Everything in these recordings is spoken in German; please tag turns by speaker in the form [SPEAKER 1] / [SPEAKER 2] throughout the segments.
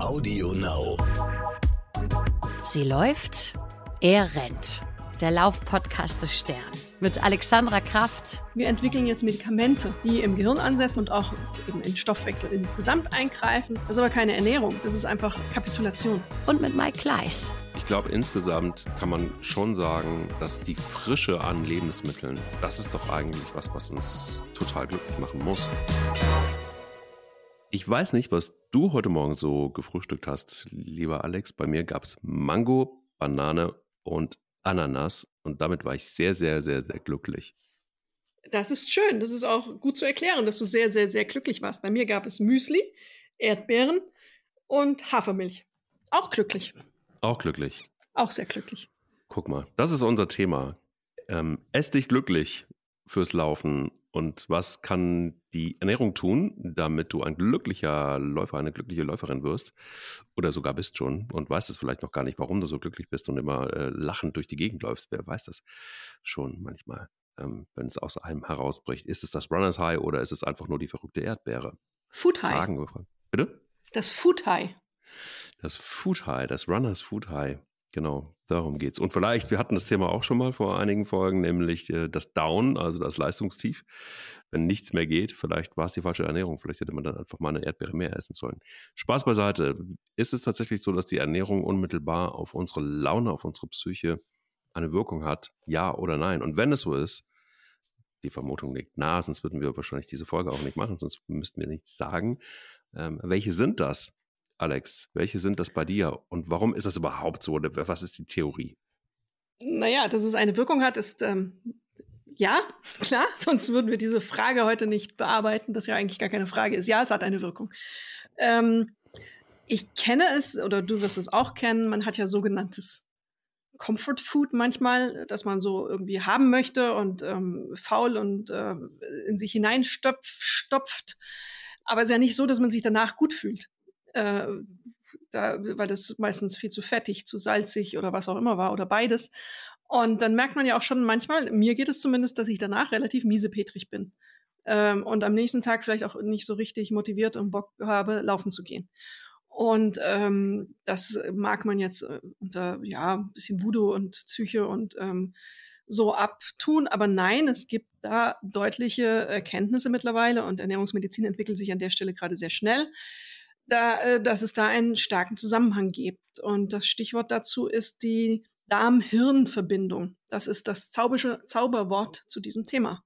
[SPEAKER 1] Audio Now.
[SPEAKER 2] Sie läuft, er rennt. Der Laufpodcast des Stern mit Alexandra Kraft.
[SPEAKER 3] Wir entwickeln jetzt Medikamente, die im Gehirn ansetzen und auch eben in Stoffwechsel insgesamt eingreifen. Das ist aber keine Ernährung, das ist einfach Kapitulation.
[SPEAKER 2] Und mit Mike Kleiss.
[SPEAKER 4] Ich glaube, insgesamt kann man schon sagen, dass die Frische an Lebensmitteln, das ist doch eigentlich was, was uns total glücklich machen muss. Ich weiß nicht, was du heute Morgen so gefrühstückt hast, lieber Alex. Bei mir gab es Mango, Banane und Ananas und damit war ich sehr, sehr, sehr, sehr glücklich.
[SPEAKER 3] Das ist schön. Das ist auch gut zu erklären, dass du sehr, sehr, sehr glücklich warst. Bei mir gab es Müsli, Erdbeeren und Hafermilch. Auch glücklich.
[SPEAKER 4] Auch glücklich.
[SPEAKER 3] Auch sehr glücklich.
[SPEAKER 4] Guck mal, das ist unser Thema. Ähm, ess dich glücklich fürs Laufen und was kann die Ernährung tun, damit du ein glücklicher Läufer, eine glückliche Läuferin wirst oder sogar bist schon und weißt es vielleicht noch gar nicht, warum du so glücklich bist und immer äh, lachend durch die Gegend läufst. Wer weiß das schon manchmal, ähm, wenn es aus einem herausbricht. Ist es das Runners High oder ist es einfach nur die verrückte Erdbeere?
[SPEAKER 3] Food High.
[SPEAKER 4] Fragen. Bitte?
[SPEAKER 3] Das Food High.
[SPEAKER 4] Das Food High, das Runners Food High. Genau, darum geht's. Und vielleicht, wir hatten das Thema auch schon mal vor einigen Folgen, nämlich äh, das Down, also das Leistungstief. Wenn nichts mehr geht, vielleicht war es die falsche Ernährung, vielleicht hätte man dann einfach mal eine Erdbeere mehr essen sollen. Spaß beiseite. Ist es tatsächlich so, dass die Ernährung unmittelbar auf unsere Laune, auf unsere Psyche eine Wirkung hat? Ja oder nein? Und wenn es so ist, die Vermutung liegt nahe, sonst würden wir wahrscheinlich diese Folge auch nicht machen, sonst müssten wir nichts sagen. Ähm, welche sind das? Alex, welche sind das bei dir und warum ist das überhaupt so? Was ist die Theorie?
[SPEAKER 3] Naja, dass es eine Wirkung hat, ist ähm, ja, klar, sonst würden wir diese Frage heute nicht bearbeiten, das ja eigentlich gar keine Frage ist. Ja, es hat eine Wirkung. Ähm, ich kenne es, oder du wirst es auch kennen, man hat ja sogenanntes Comfort Food manchmal, das man so irgendwie haben möchte und ähm, faul und äh, in sich hineinstopft. Aber es ist ja nicht so, dass man sich danach gut fühlt äh, da, weil das meistens viel zu fettig, zu salzig oder was auch immer war oder beides. Und dann merkt man ja auch schon manchmal, mir geht es zumindest, dass ich danach relativ miesepetrig bin. Ähm, und am nächsten Tag vielleicht auch nicht so richtig motiviert und Bock habe, laufen zu gehen. Und ähm, das mag man jetzt äh, unter ja ein bisschen Voodoo und Psyche und ähm, so abtun. Aber nein, es gibt da deutliche Erkenntnisse mittlerweile und Ernährungsmedizin entwickelt sich an der Stelle gerade sehr schnell da, äh, dass es da einen starken Zusammenhang gibt. Und das Stichwort dazu ist die Darm-Hirn-Verbindung. Das ist das zaubische Zauberwort zu diesem Thema.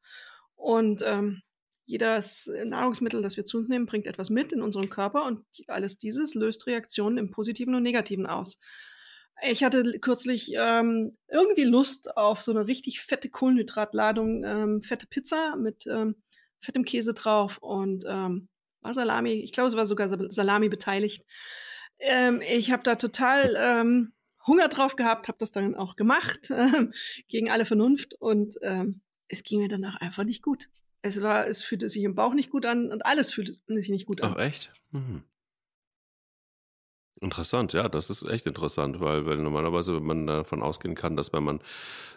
[SPEAKER 3] Und ähm, jedes Nahrungsmittel, das wir zu uns nehmen, bringt etwas mit in unserem Körper und alles dieses löst Reaktionen im Positiven und Negativen aus. Ich hatte kürzlich ähm, irgendwie Lust auf so eine richtig fette Kohlenhydratladung, ähm, fette Pizza mit ähm, fettem Käse drauf und ähm, war Salami, ich glaube, es war sogar Salami beteiligt. Ähm, ich habe da total ähm, Hunger drauf gehabt, habe das dann auch gemacht, äh, gegen alle Vernunft und ähm, es ging mir danach einfach nicht gut. Es war, es fühlte sich im Bauch nicht gut an und alles fühlte sich nicht gut an.
[SPEAKER 4] Ach echt? Mhm. Interessant, ja, das ist echt interessant, weil, weil normalerweise, wenn man davon ausgehen kann, dass wenn man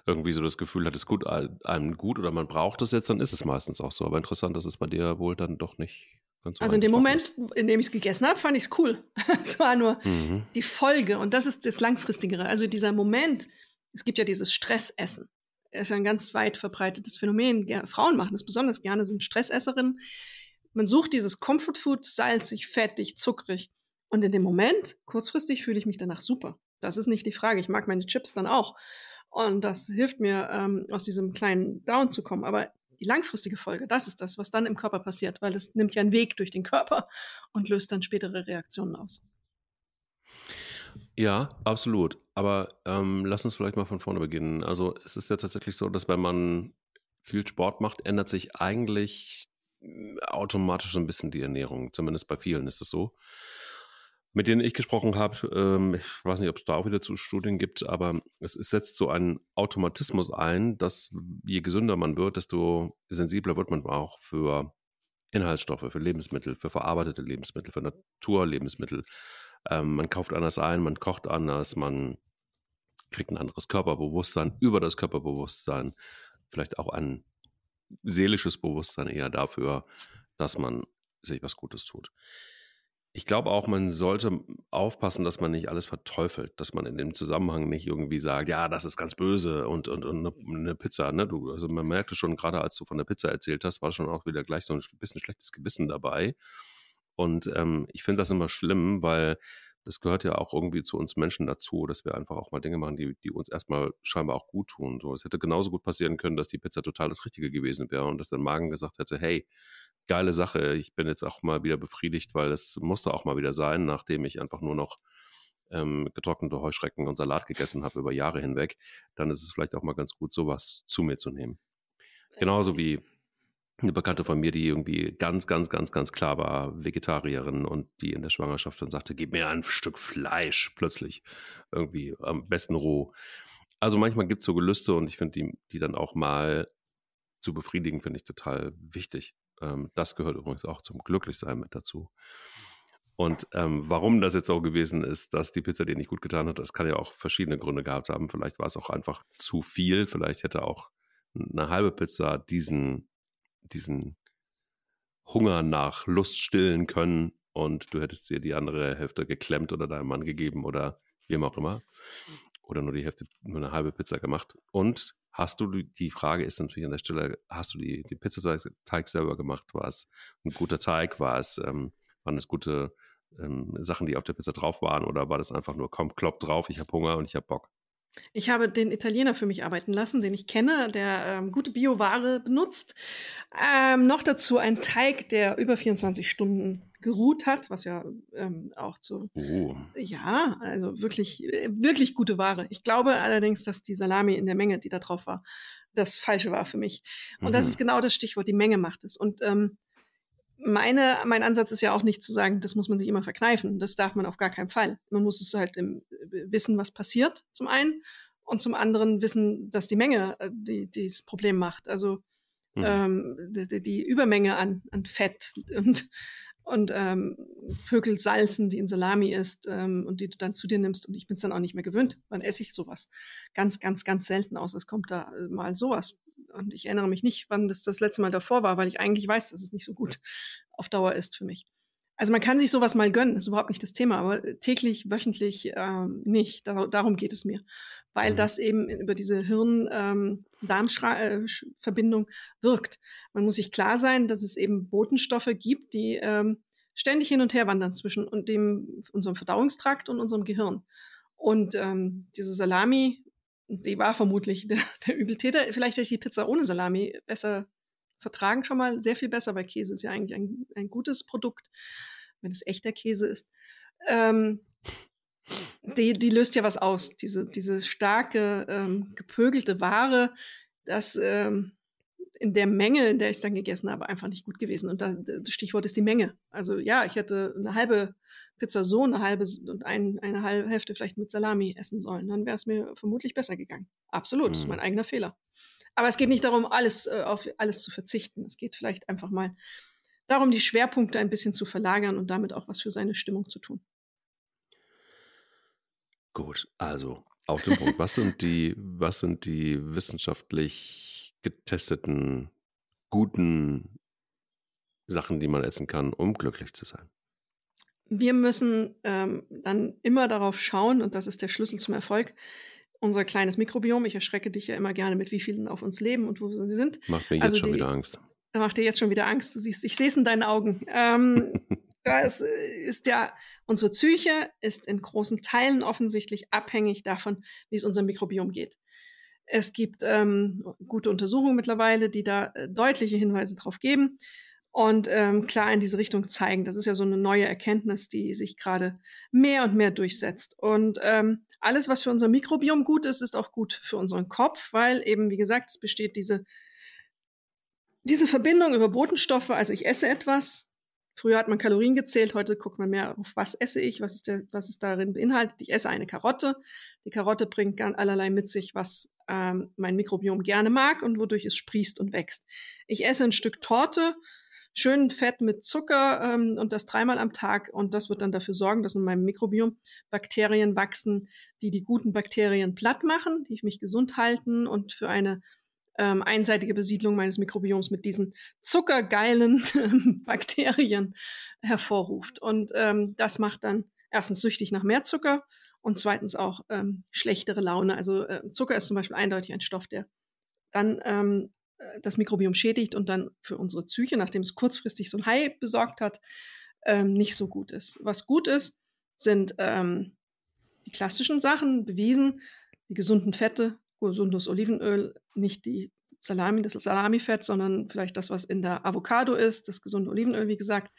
[SPEAKER 4] irgendwie so das Gefühl hat, es gut einem gut oder man braucht es jetzt, dann ist es meistens auch so. Aber interessant, dass es bei dir wohl dann doch nicht
[SPEAKER 3] so also in dem Moment, in dem ich es gegessen habe, fand ich es cool. es war nur mhm. die Folge und das ist das Langfristigere. Also dieser Moment, es gibt ja dieses Stressessen. Es ist ja ein ganz weit verbreitetes Phänomen. Ja, Frauen machen das besonders gerne, sind Stressesserinnen. Man sucht dieses Comfort Food, salzig, fettig, zuckrig. Und in dem Moment, kurzfristig, fühle ich mich danach super. Das ist nicht die Frage. Ich mag meine Chips dann auch. Und das hilft mir, ähm, aus diesem kleinen Down zu kommen. Aber die langfristige Folge, das ist das, was dann im Körper passiert, weil es nimmt ja einen Weg durch den Körper und löst dann spätere Reaktionen aus.
[SPEAKER 4] Ja, absolut. Aber ähm, lass uns vielleicht mal von vorne beginnen. Also es ist ja tatsächlich so, dass wenn man viel Sport macht, ändert sich eigentlich äh, automatisch so ein bisschen die Ernährung. Zumindest bei vielen ist es so mit denen ich gesprochen habe, ähm, ich weiß nicht, ob es da auch wieder zu Studien gibt, aber es, es, setzt so einen Automatismus ein, dass je gesünder man wird, desto sensibler wird man auch für Inhaltsstoffe, für Lebensmittel, für verarbeitete Lebensmittel, für Naturlebensmittel. Ähm, man kauft anders ein, man kocht anders, man kriegt ein anderes Körperbewusstsein über das Körperbewusstsein, vielleicht auch ein seelisches Bewusstsein eher dafür, dass man sich was Gutes tut. Ich glaube auch, man sollte aufpassen, dass man nicht alles verteufelt, dass man in dem Zusammenhang nicht irgendwie sagt, ja, das ist ganz böse und, und, und eine Pizza. Ne? Du, also man merkte schon, gerade als du von der Pizza erzählt hast, war schon auch wieder gleich so ein bisschen schlechtes Gewissen dabei. Und ähm, ich finde das immer schlimm, weil das gehört ja auch irgendwie zu uns Menschen dazu, dass wir einfach auch mal Dinge machen, die, die uns erstmal scheinbar auch gut tun. So, es hätte genauso gut passieren können, dass die Pizza total das Richtige gewesen wäre und dass der Magen gesagt hätte, hey, geile Sache. Ich bin jetzt auch mal wieder befriedigt, weil es musste auch mal wieder sein, nachdem ich einfach nur noch ähm, getrocknete Heuschrecken und Salat gegessen habe über Jahre hinweg. Dann ist es vielleicht auch mal ganz gut, sowas zu mir zu nehmen. Genauso wie eine Bekannte von mir, die irgendwie ganz, ganz, ganz, ganz klar war Vegetarierin und die in der Schwangerschaft dann sagte, gib mir ein Stück Fleisch plötzlich. Irgendwie am besten roh. Also manchmal gibt es so Gelüste und ich finde die, die dann auch mal zu befriedigen, finde ich total wichtig. Ähm, das gehört übrigens auch zum Glücklichsein mit dazu. Und ähm, warum das jetzt so gewesen ist, dass die Pizza dir nicht gut getan hat, das kann ja auch verschiedene Gründe gehabt haben. Vielleicht war es auch einfach zu viel. Vielleicht hätte auch eine halbe Pizza diesen, diesen Hunger nach Lust stillen können und du hättest dir die andere Hälfte geklemmt oder deinem Mann gegeben oder wem auch immer. Oder nur die Hälfte, nur eine halbe Pizza gemacht. Und Hast du die Frage ist natürlich an der Stelle, hast du die, die Pizzateig selber gemacht? War es ein guter Teig? War es, ähm, waren es gute ähm, Sachen, die auf der Pizza drauf waren? Oder war das einfach nur, komm, klopp drauf, ich habe Hunger und ich habe Bock?
[SPEAKER 3] Ich habe den Italiener für mich arbeiten lassen, den ich kenne, der ähm, gute Bioware benutzt. Ähm, noch dazu ein Teig, der über 24 Stunden geruht hat, was ja ähm, auch zu. Oh. Ja, also wirklich, wirklich gute Ware. Ich glaube allerdings, dass die Salami in der Menge, die da drauf war, das Falsche war für mich. Und mhm. das ist genau das Stichwort, die Menge macht es. Und ähm, meine, mein Ansatz ist ja auch nicht zu sagen, das muss man sich immer verkneifen. Das darf man auf gar keinen Fall. Man muss es halt im, äh, wissen, was passiert, zum einen. Und zum anderen wissen, dass die Menge äh, die, dieses Problem macht. Also mhm. ähm, die, die, Übermenge an, an Fett und und ähm, Pökelsalzen, die in Salami ist ähm, und die du dann zu dir nimmst. Und ich bin es dann auch nicht mehr gewöhnt. Wann esse ich sowas? Ganz, ganz, ganz selten aus. Es kommt da äh, mal sowas. Und ich erinnere mich nicht, wann das das letzte Mal davor war, weil ich eigentlich weiß, dass es nicht so gut auf Dauer ist für mich. Also man kann sich sowas mal gönnen, ist überhaupt nicht das Thema, aber täglich, wöchentlich ähm, nicht. Dar darum geht es mir weil mhm. das eben über diese Hirn-Darm-Verbindung ähm, wirkt. Man muss sich klar sein, dass es eben Botenstoffe gibt, die ähm, ständig hin und her wandern zwischen und dem, unserem Verdauungstrakt und unserem Gehirn. Und ähm, diese Salami, die war vermutlich der, der Übeltäter. Vielleicht hätte ich die Pizza ohne Salami besser vertragen, schon mal sehr viel besser, weil Käse ist ja eigentlich ein, ein gutes Produkt, wenn es echter Käse ist. Ähm, die, die löst ja was aus. Diese, diese starke, ähm, gepögelte Ware, das ähm, in der Menge, in der ich es dann gegessen habe, einfach nicht gut gewesen. Und das, Stichwort ist die Menge. Also ja, ich hätte eine halbe Pizza so, eine halbe und ein, eine halbe Hälfte vielleicht mit Salami essen sollen. Dann wäre es mir vermutlich besser gegangen. Absolut, mhm. mein eigener Fehler. Aber es geht nicht darum, alles äh, auf alles zu verzichten. Es geht vielleicht einfach mal darum, die Schwerpunkte ein bisschen zu verlagern und damit auch was für seine Stimmung zu tun.
[SPEAKER 4] Gut, also auf den Punkt. Was sind die, was sind die wissenschaftlich getesteten guten Sachen, die man essen kann, um glücklich zu sein?
[SPEAKER 3] Wir müssen ähm, dann immer darauf schauen, und das ist der Schlüssel zum Erfolg, unser kleines Mikrobiom. Ich erschrecke dich ja immer gerne mit, wie vielen auf uns leben und wo sie sind.
[SPEAKER 4] Macht mir jetzt also schon die, wieder Angst.
[SPEAKER 3] Macht dir jetzt schon wieder Angst. Du siehst, ich sehe es in deinen Augen. Ähm, das ist ja Unsere Psyche ist in großen Teilen offensichtlich abhängig davon, wie es unserem Mikrobiom geht. Es gibt ähm, gute Untersuchungen mittlerweile, die da äh, deutliche Hinweise drauf geben und ähm, klar in diese Richtung zeigen. Das ist ja so eine neue Erkenntnis, die sich gerade mehr und mehr durchsetzt. Und ähm, alles, was für unser Mikrobiom gut ist, ist auch gut für unseren Kopf, weil eben, wie gesagt, es besteht diese, diese Verbindung über Botenstoffe. Also ich esse etwas, Früher hat man Kalorien gezählt, heute guckt man mehr auf, was esse ich, was ist, der, was ist darin beinhaltet. Ich esse eine Karotte. Die Karotte bringt allerlei mit sich, was ähm, mein Mikrobiom gerne mag und wodurch es sprießt und wächst. Ich esse ein Stück Torte, schön Fett mit Zucker ähm, und das dreimal am Tag und das wird dann dafür sorgen, dass in meinem Mikrobiom Bakterien wachsen, die die guten Bakterien platt machen, die mich gesund halten und für eine ähm, einseitige Besiedlung meines Mikrobioms mit diesen zuckergeilen Bakterien hervorruft. Und ähm, das macht dann erstens süchtig nach mehr Zucker und zweitens auch ähm, schlechtere Laune. Also äh, Zucker ist zum Beispiel eindeutig ein Stoff, der dann ähm, äh, das Mikrobiom schädigt und dann für unsere Psyche, nachdem es kurzfristig so ein High besorgt hat, ähm, nicht so gut ist. Was gut ist, sind ähm, die klassischen Sachen, bewiesen, die gesunden Fette, gesundes Olivenöl, nicht die Salami, das Salamifett, sondern vielleicht das, was in der Avocado ist, das gesunde Olivenöl, wie gesagt.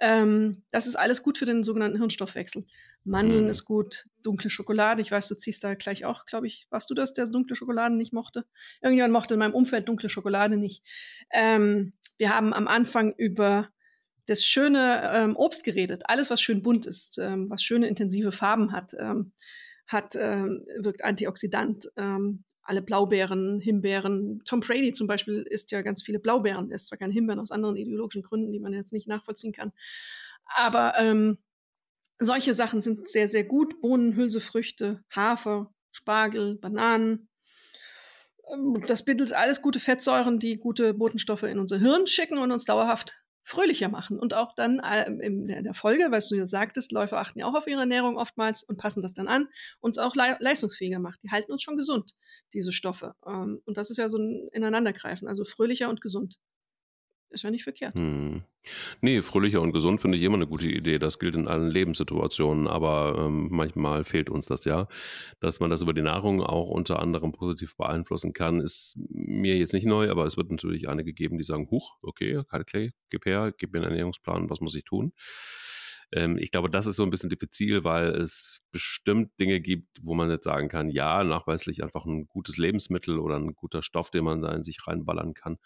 [SPEAKER 3] Ähm, das ist alles gut für den sogenannten Hirnstoffwechsel. Mandeln mhm. ist gut, dunkle Schokolade. Ich weiß, du ziehst da gleich auch, glaube ich, warst du das, der dunkle Schokolade nicht mochte? Irgendjemand mochte in meinem Umfeld dunkle Schokolade nicht. Ähm, wir haben am Anfang über das schöne ähm, Obst geredet. Alles, was schön bunt ist, ähm, was schöne intensive Farben hat, ähm, hat ähm, wirkt antioxidant. Ähm, alle Blaubeeren, Himbeeren. Tom Brady zum Beispiel isst ja ganz viele Blaubeeren. Er isst zwar keine Himbeeren aus anderen ideologischen Gründen, die man jetzt nicht nachvollziehen kann. Aber ähm, solche Sachen sind sehr, sehr gut. Bohnen, Hülsefrüchte, Hafer, Spargel, Bananen. Das bildet alles gute Fettsäuren, die gute Botenstoffe in unser Hirn schicken und uns dauerhaft fröhlicher machen und auch dann äh, in der Folge, weil du ja sagtest, Läufer achten ja auch auf ihre Ernährung oftmals und passen das dann an und auch le leistungsfähiger macht. Die halten uns schon gesund, diese Stoffe. Ähm, und das ist ja so ein Ineinandergreifen, also fröhlicher und gesund ist ja nicht verkehrt. Hm.
[SPEAKER 4] Nee, fröhlicher und gesund finde ich immer eine gute Idee. Das gilt in allen Lebenssituationen, aber ähm, manchmal fehlt uns das ja. Dass man das über die Nahrung auch unter anderem positiv beeinflussen kann, ist mir jetzt nicht neu, aber es wird natürlich einige geben, die sagen, huch, okay, keine Clay, gib her, gib mir einen Ernährungsplan, was muss ich tun? Ähm, ich glaube, das ist so ein bisschen diffizil, weil es bestimmt Dinge gibt, wo man jetzt sagen kann, ja, nachweislich einfach ein gutes Lebensmittel oder ein guter Stoff, den man da in sich reinballern kann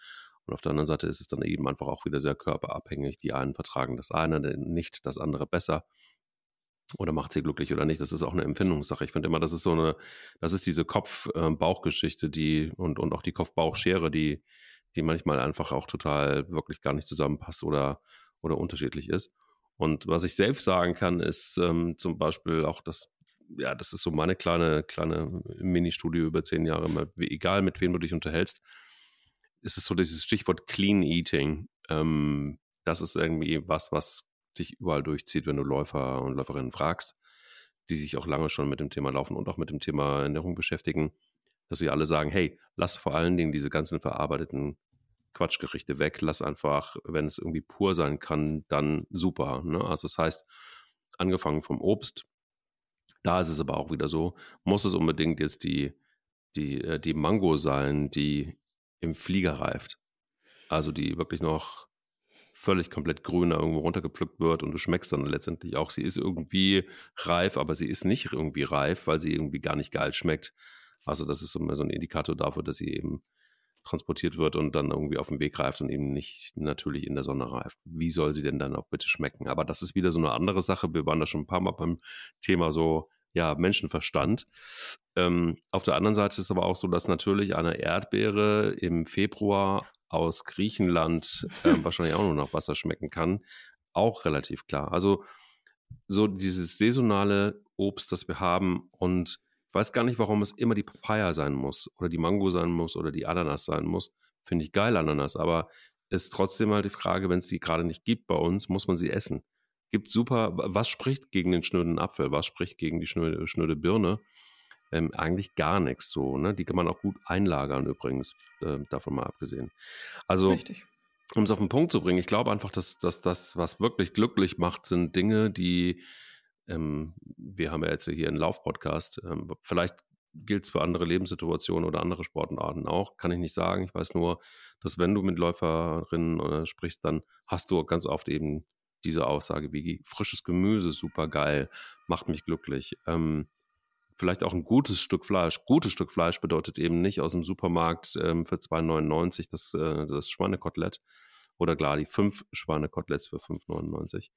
[SPEAKER 4] und auf der anderen Seite ist es dann eben einfach auch wieder sehr körperabhängig. Die einen vertragen das eine nicht, das andere besser. Oder macht sie glücklich oder nicht. Das ist auch eine Empfindungssache. Ich finde immer, das ist so eine, das ist diese Kopf-Bauch-Geschichte, ähm, die und, und auch die Kopf-Bauch-Schere, die, die manchmal einfach auch total wirklich gar nicht zusammenpasst oder, oder unterschiedlich ist. Und was ich selbst sagen kann, ist ähm, zum Beispiel auch das, ja, das ist so meine kleine, kleine Mini-Studie über zehn Jahre, egal mit wem du dich unterhältst, ist es so dieses Stichwort Clean Eating. Ähm, das ist irgendwie was, was sich überall durchzieht, wenn du Läufer und Läuferinnen fragst, die sich auch lange schon mit dem Thema Laufen und auch mit dem Thema Ernährung beschäftigen, dass sie alle sagen, hey, lass vor allen Dingen diese ganzen verarbeiteten Quatschgerichte weg, lass einfach, wenn es irgendwie pur sein kann, dann super. Ne? Also das heißt, angefangen vom Obst, da ist es aber auch wieder so, muss es unbedingt jetzt die, die, äh, die Mango sein, die im Flieger reift. Also die wirklich noch völlig komplett grün irgendwo runtergepflückt wird und du schmeckst dann letztendlich auch, sie ist irgendwie reif, aber sie ist nicht irgendwie reif, weil sie irgendwie gar nicht geil schmeckt. Also das ist so ein Indikator dafür, dass sie eben transportiert wird und dann irgendwie auf dem Weg reift und eben nicht natürlich in der Sonne reift. Wie soll sie denn dann auch bitte schmecken? Aber das ist wieder so eine andere Sache. Wir waren da schon ein paar Mal beim Thema so ja, Menschenverstand. Ähm, auf der anderen Seite ist es aber auch so, dass natürlich eine Erdbeere im Februar aus Griechenland äh, wahrscheinlich auch nur nach Wasser schmecken kann. Auch relativ klar. Also so dieses saisonale Obst, das wir haben und ich weiß gar nicht, warum es immer die Papaya sein muss oder die Mango sein muss oder die Ananas sein muss. Finde ich geil, Ananas, aber ist trotzdem halt die Frage, wenn es die gerade nicht gibt bei uns, muss man sie essen gibt super, was spricht gegen den schnöden Apfel, was spricht gegen die schnöde, schnöde Birne? Ähm, eigentlich gar nichts so. Ne? Die kann man auch gut einlagern übrigens, äh, davon mal abgesehen. Also, um es auf den Punkt zu bringen, ich glaube einfach, dass, dass das, was wirklich glücklich macht, sind Dinge, die, ähm, wir haben ja jetzt hier einen Lauf-Podcast, ähm, vielleicht gilt es für andere Lebenssituationen oder andere Sportarten auch, kann ich nicht sagen. Ich weiß nur, dass wenn du mit Läuferinnen äh, sprichst, dann hast du ganz oft eben diese Aussage wie frisches Gemüse, super geil, macht mich glücklich. Ähm, vielleicht auch ein gutes Stück Fleisch. Gutes Stück Fleisch bedeutet eben nicht aus dem Supermarkt ähm, für 2,99 das, äh, das Schweinekotelett oder klar die fünf Schweinekoteletts für 5,99,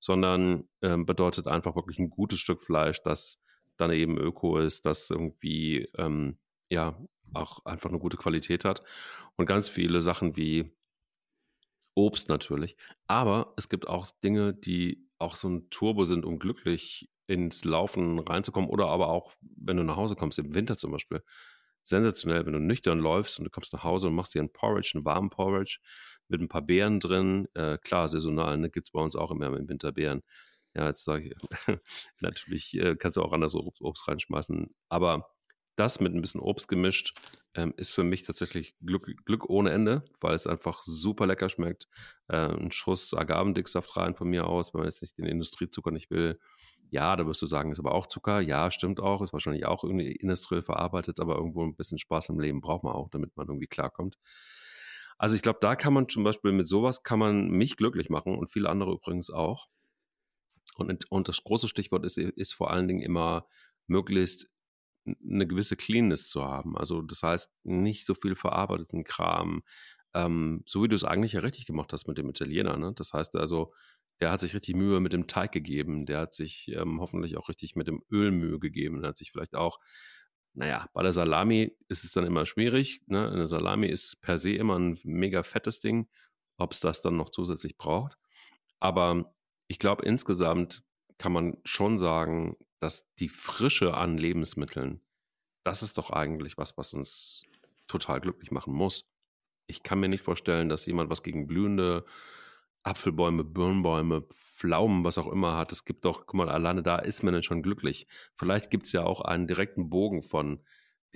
[SPEAKER 4] sondern ähm, bedeutet einfach wirklich ein gutes Stück Fleisch, das dann eben öko ist, das irgendwie ähm, ja auch einfach eine gute Qualität hat und ganz viele Sachen wie Obst natürlich. Aber es gibt auch Dinge, die auch so ein Turbo sind, um glücklich ins Laufen reinzukommen. Oder aber auch, wenn du nach Hause kommst, im Winter zum Beispiel, sensationell, wenn du nüchtern läufst und du kommst nach Hause und machst dir einen Porridge, einen warmen Porridge mit ein paar Beeren drin. Äh, klar, saisonal, ne, gibt es bei uns auch immer im Winter Beeren. Ja, jetzt sage ich, natürlich äh, kannst du auch anders Obst, Obst reinschmeißen, aber das mit ein bisschen Obst gemischt ähm, ist für mich tatsächlich Glück, Glück, ohne Ende, weil es einfach super lecker schmeckt. Äh, ein Schuss Agavendicksaft rein von mir aus, wenn man jetzt nicht den Industriezucker nicht will. Ja, da wirst du sagen, ist aber auch Zucker. Ja, stimmt auch, ist wahrscheinlich auch irgendwie industriell verarbeitet, aber irgendwo ein bisschen Spaß im Leben braucht man auch, damit man irgendwie klarkommt. Also ich glaube, da kann man zum Beispiel mit sowas kann man mich glücklich machen und viele andere übrigens auch. Und, und das große Stichwort ist, ist vor allen Dingen immer möglichst eine gewisse Cleanness zu haben. Also das heißt, nicht so viel verarbeiteten Kram, ähm, so wie du es eigentlich ja richtig gemacht hast mit dem Italiener. Ne? Das heißt also, der hat sich richtig Mühe mit dem Teig gegeben, der hat sich ähm, hoffentlich auch richtig mit dem Öl Mühe gegeben, der hat sich vielleicht auch, naja, bei der Salami ist es dann immer schwierig. Ne? Eine Salami ist per se immer ein mega fettes Ding, ob es das dann noch zusätzlich braucht. Aber ich glaube, insgesamt kann man schon sagen, dass die Frische an Lebensmitteln, das ist doch eigentlich was, was uns total glücklich machen muss. Ich kann mir nicht vorstellen, dass jemand was gegen blühende Apfelbäume, Birnbäume, Pflaumen, was auch immer hat. Es gibt doch, guck mal, alleine da ist man dann schon glücklich. Vielleicht gibt es ja auch einen direkten Bogen von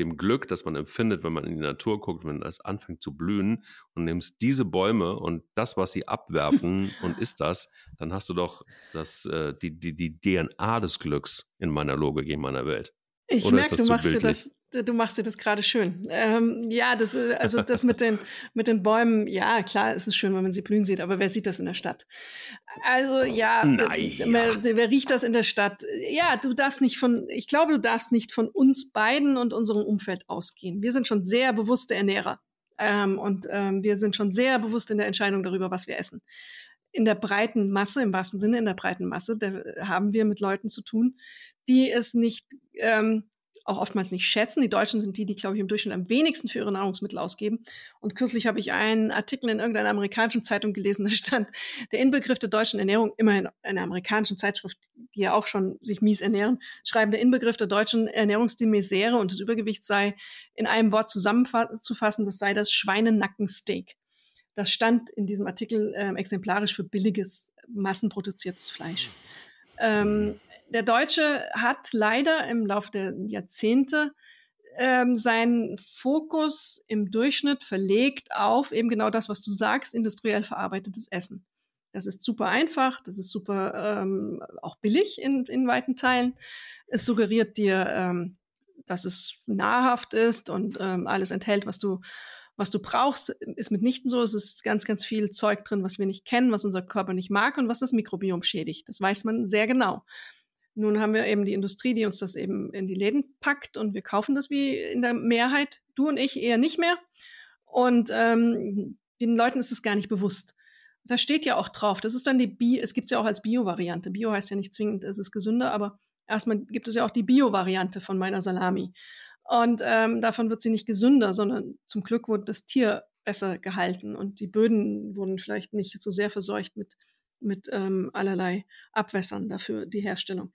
[SPEAKER 4] dem Glück, das man empfindet, wenn man in die Natur guckt, wenn es anfängt zu blühen und nimmst diese Bäume und das, was sie abwerfen und ist das, dann hast du doch das, äh, die, die, die DNA des Glücks in meiner Logik, in meiner Welt.
[SPEAKER 3] Ich merke, du machst, dir das, du machst dir das gerade schön. Ähm, ja, das, äh, also das mit den, mit den Bäumen, ja, klar, es ist schön, wenn man sie blühen sieht, aber wer sieht das in der Stadt? Also ja, wer, wer, riecht das in der Stadt? Ja, du darfst nicht von, ich glaube, du darfst nicht von uns beiden und unserem Umfeld ausgehen. Wir sind schon sehr bewusste Ernährer. Ähm, und ähm, wir sind schon sehr bewusst in der Entscheidung darüber, was wir essen in der breiten Masse, im wahrsten Sinne in der breiten Masse, da haben wir mit Leuten zu tun, die es nicht, ähm, auch oftmals nicht schätzen. Die Deutschen sind die, die, glaube ich, im Durchschnitt am wenigsten für ihre Nahrungsmittel ausgeben. Und kürzlich habe ich einen Artikel in irgendeiner amerikanischen Zeitung gelesen, da stand, der Inbegriff der deutschen Ernährung, immerhin eine amerikanische Zeitschrift, die ja auch schon sich mies ernähren, schreiben, der Inbegriff der deutschen Ernährungsstil Misere und das Übergewicht sei in einem Wort zusammenzufassen, das sei das Schweinenackensteak. Das stand in diesem Artikel äh, exemplarisch für billiges, massenproduziertes Fleisch. Ähm, der Deutsche hat leider im Laufe der Jahrzehnte ähm, seinen Fokus im Durchschnitt verlegt auf eben genau das, was du sagst, industriell verarbeitetes Essen. Das ist super einfach, das ist super ähm, auch billig in, in weiten Teilen. Es suggeriert dir, ähm, dass es nahrhaft ist und ähm, alles enthält, was du was du brauchst, ist mitnichten so. Es ist ganz, ganz viel Zeug drin, was wir nicht kennen, was unser Körper nicht mag und was das Mikrobiom schädigt. Das weiß man sehr genau. Nun haben wir eben die Industrie, die uns das eben in die Läden packt und wir kaufen das wie in der Mehrheit. Du und ich eher nicht mehr. Und ähm, den Leuten ist es gar nicht bewusst. Da steht ja auch drauf. Das ist dann die Bio, es gibt es ja auch als Bio-Variante. Bio heißt ja nicht zwingend, es ist gesünder, aber erstmal gibt es ja auch die Bio-Variante von meiner Salami. Und ähm, davon wird sie nicht gesünder, sondern zum Glück wurde das Tier besser gehalten und die Böden wurden vielleicht nicht so sehr verseucht mit, mit ähm, allerlei Abwässern dafür, die Herstellung.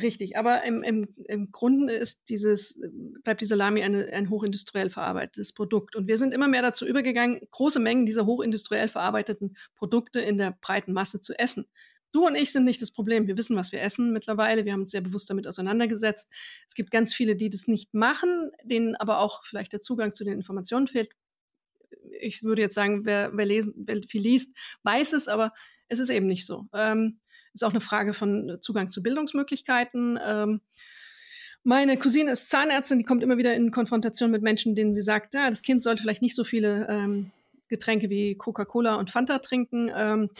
[SPEAKER 3] Richtig, aber im, im, im Grunde ist dieses, bleibt die Salami eine, ein hochindustriell verarbeitetes Produkt. Und wir sind immer mehr dazu übergegangen, große Mengen dieser hochindustriell verarbeiteten Produkte in der breiten Masse zu essen. Du und ich sind nicht das Problem. Wir wissen, was wir essen mittlerweile. Wir haben uns sehr bewusst damit auseinandergesetzt. Es gibt ganz viele, die das nicht machen, denen aber auch vielleicht der Zugang zu den Informationen fehlt. Ich würde jetzt sagen, wer, wer, lesen, wer viel liest, weiß es, aber es ist eben nicht so. Ähm, ist auch eine Frage von Zugang zu Bildungsmöglichkeiten. Ähm, meine Cousine ist Zahnärztin, die kommt immer wieder in Konfrontation mit Menschen, denen sie sagt, ja, das Kind sollte vielleicht nicht so viele ähm, Getränke wie Coca-Cola und Fanta trinken. Ähm,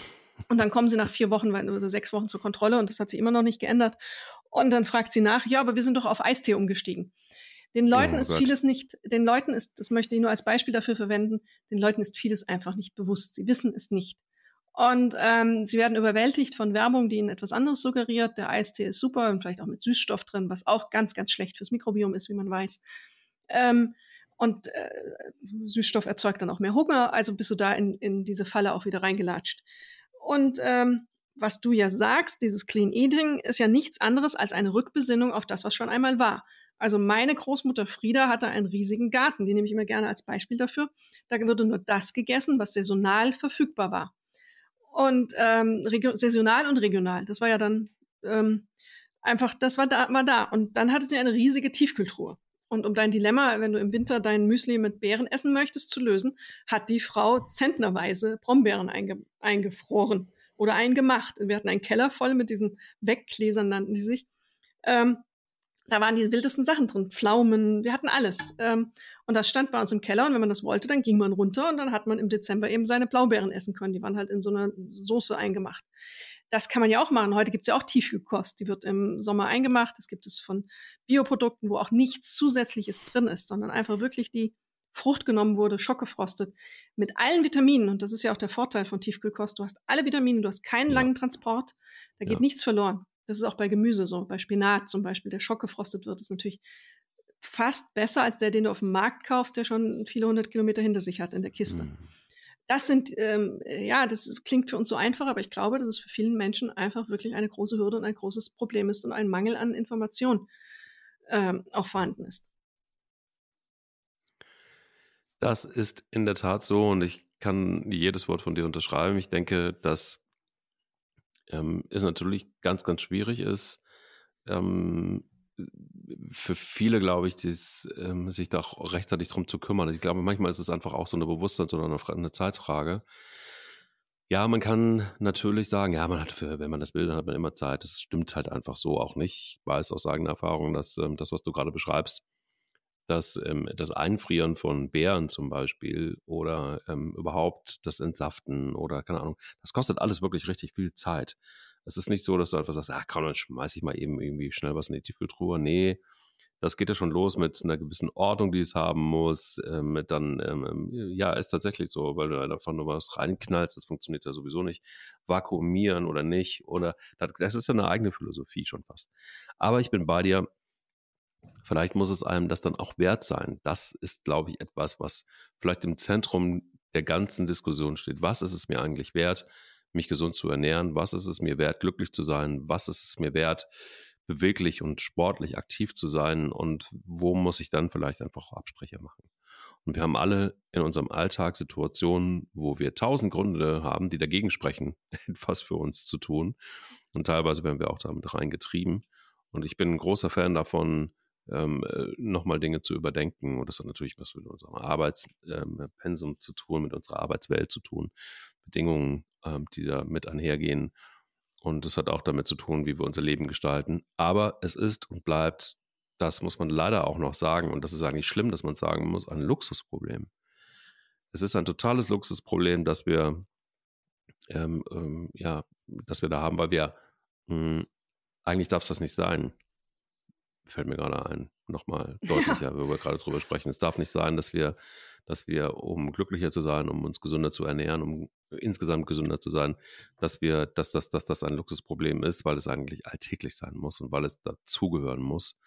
[SPEAKER 3] und dann kommen sie nach vier Wochen oder sechs Wochen zur Kontrolle und das hat sich immer noch nicht geändert. Und dann fragt sie nach, ja, aber wir sind doch auf Eistee umgestiegen. Den Leuten oh, ist Gott. vieles nicht, den Leuten ist, das möchte ich nur als Beispiel dafür verwenden, den Leuten ist vieles einfach nicht bewusst. Sie wissen es nicht. Und ähm, sie werden überwältigt von Werbung, die ihnen etwas anderes suggeriert. Der Eistee ist super und vielleicht auch mit Süßstoff drin, was auch ganz, ganz schlecht fürs Mikrobiom ist, wie man weiß. Ähm, und äh, Süßstoff erzeugt dann auch mehr Hunger, also bist du da in, in diese Falle auch wieder reingelatscht. Und ähm, was du ja sagst, dieses Clean Eating ist ja nichts anderes als eine Rückbesinnung auf das, was schon einmal war. Also meine Großmutter Frieda hatte einen riesigen Garten, die nehme ich immer gerne als Beispiel dafür. Da wurde nur das gegessen, was saisonal verfügbar war. Und ähm, saisonal und regional. Das war ja dann ähm, einfach, das war da, war da. Und dann hatte sie eine riesige Tiefkühltruhe. Und um dein Dilemma, wenn du im Winter dein Müsli mit Beeren essen möchtest, zu lösen, hat die Frau zentnerweise Brombeeren einge eingefroren oder eingemacht. Wir hatten einen Keller voll mit diesen Weggläsern, nannten die sich. Ähm, da waren die wildesten Sachen drin, Pflaumen, wir hatten alles. Ähm, und das stand bei uns im Keller und wenn man das wollte, dann ging man runter und dann hat man im Dezember eben seine Blaubeeren essen können. Die waren halt in so einer Soße eingemacht. Das kann man ja auch machen. Heute gibt es ja auch Tiefkühlkost. Die wird im Sommer eingemacht. Das gibt es von Bioprodukten, wo auch nichts Zusätzliches drin ist, sondern einfach wirklich die Frucht genommen wurde, schockgefrostet, mit allen Vitaminen. Und das ist ja auch der Vorteil von Tiefkühlkost. Du hast alle Vitamine, du hast keinen ja. langen Transport, da geht ja. nichts verloren. Das ist auch bei Gemüse so. Bei Spinat zum Beispiel, der schockgefrostet wird, ist natürlich fast besser als der, den du auf dem Markt kaufst, der schon viele hundert Kilometer hinter sich hat in der Kiste. Mhm das sind, ähm, ja, das klingt für uns so einfach, aber ich glaube, dass es für vielen Menschen einfach wirklich eine große Hürde und ein großes Problem ist und ein Mangel an Information ähm, auch vorhanden ist.
[SPEAKER 4] Das ist in der Tat so und ich kann jedes Wort von dir unterschreiben. Ich denke, dass ähm, es natürlich ganz, ganz schwierig ist, ähm, für viele, glaube ich, dies, ähm, sich da auch rechtzeitig drum zu kümmern. Ich glaube, manchmal ist es einfach auch so eine Bewusstseins- oder eine, eine Zeitfrage. Ja, man kann natürlich sagen, ja, man hat für, wenn man das will, dann hat man immer Zeit. Das stimmt halt einfach so auch nicht. Ich weiß aus eigener Erfahrung, dass ähm, das, was du gerade beschreibst, dass ähm, das Einfrieren von Beeren zum Beispiel oder ähm, überhaupt das Entsaften oder keine Ahnung, das kostet alles wirklich richtig viel Zeit. Es ist nicht so, dass du einfach sagst, ach komm, dann schmeiß ich mal eben irgendwie schnell was in die Tiefkühltruhe. Nee, das geht ja schon los mit einer gewissen Ordnung, die es haben muss. Äh, mit dann, ähm, ähm, ja, ist tatsächlich so, weil du davon nur was reinknallst, das funktioniert ja sowieso nicht. Vakuumieren oder nicht. Oder das ist ja eine eigene Philosophie schon fast. Aber ich bin bei dir. Vielleicht muss es einem das dann auch wert sein. Das ist, glaube ich, etwas, was vielleicht im Zentrum der ganzen Diskussion steht. Was ist es mir eigentlich wert? Mich gesund zu ernähren? Was ist es mir wert, glücklich zu sein? Was ist es mir wert, beweglich und sportlich aktiv zu sein? Und wo muss ich dann vielleicht einfach Absprecher machen? Und wir haben alle in unserem Alltag Situationen, wo wir tausend Gründe haben, die dagegen sprechen, etwas für uns zu tun. Und teilweise werden wir auch damit reingetrieben. Und ich bin ein großer Fan davon, ähm, äh, nochmal Dinge zu überdenken. Und das hat natürlich was mit unserem Arbeitspensum ähm, zu tun, mit unserer Arbeitswelt zu tun, Bedingungen ähm, die da mit einhergehen. Und das hat auch damit zu tun, wie wir unser Leben gestalten. Aber es ist und bleibt, das muss man leider auch noch sagen, und das ist eigentlich schlimm, dass man sagen muss, ein Luxusproblem. Es ist ein totales Luxusproblem, dass wir, ähm, ähm, ja, dass wir da haben, weil wir, mh, hm, eigentlich darf es das nicht sein fällt mir gerade ein, nochmal deutlicher, ja. wo wir gerade drüber sprechen. Es darf nicht sein, dass wir, dass wir, um glücklicher zu sein, um uns gesünder zu ernähren, um insgesamt gesünder zu sein, dass wir, dass das, dass das ein Luxusproblem ist, weil es eigentlich alltäglich sein muss und weil es dazugehören muss.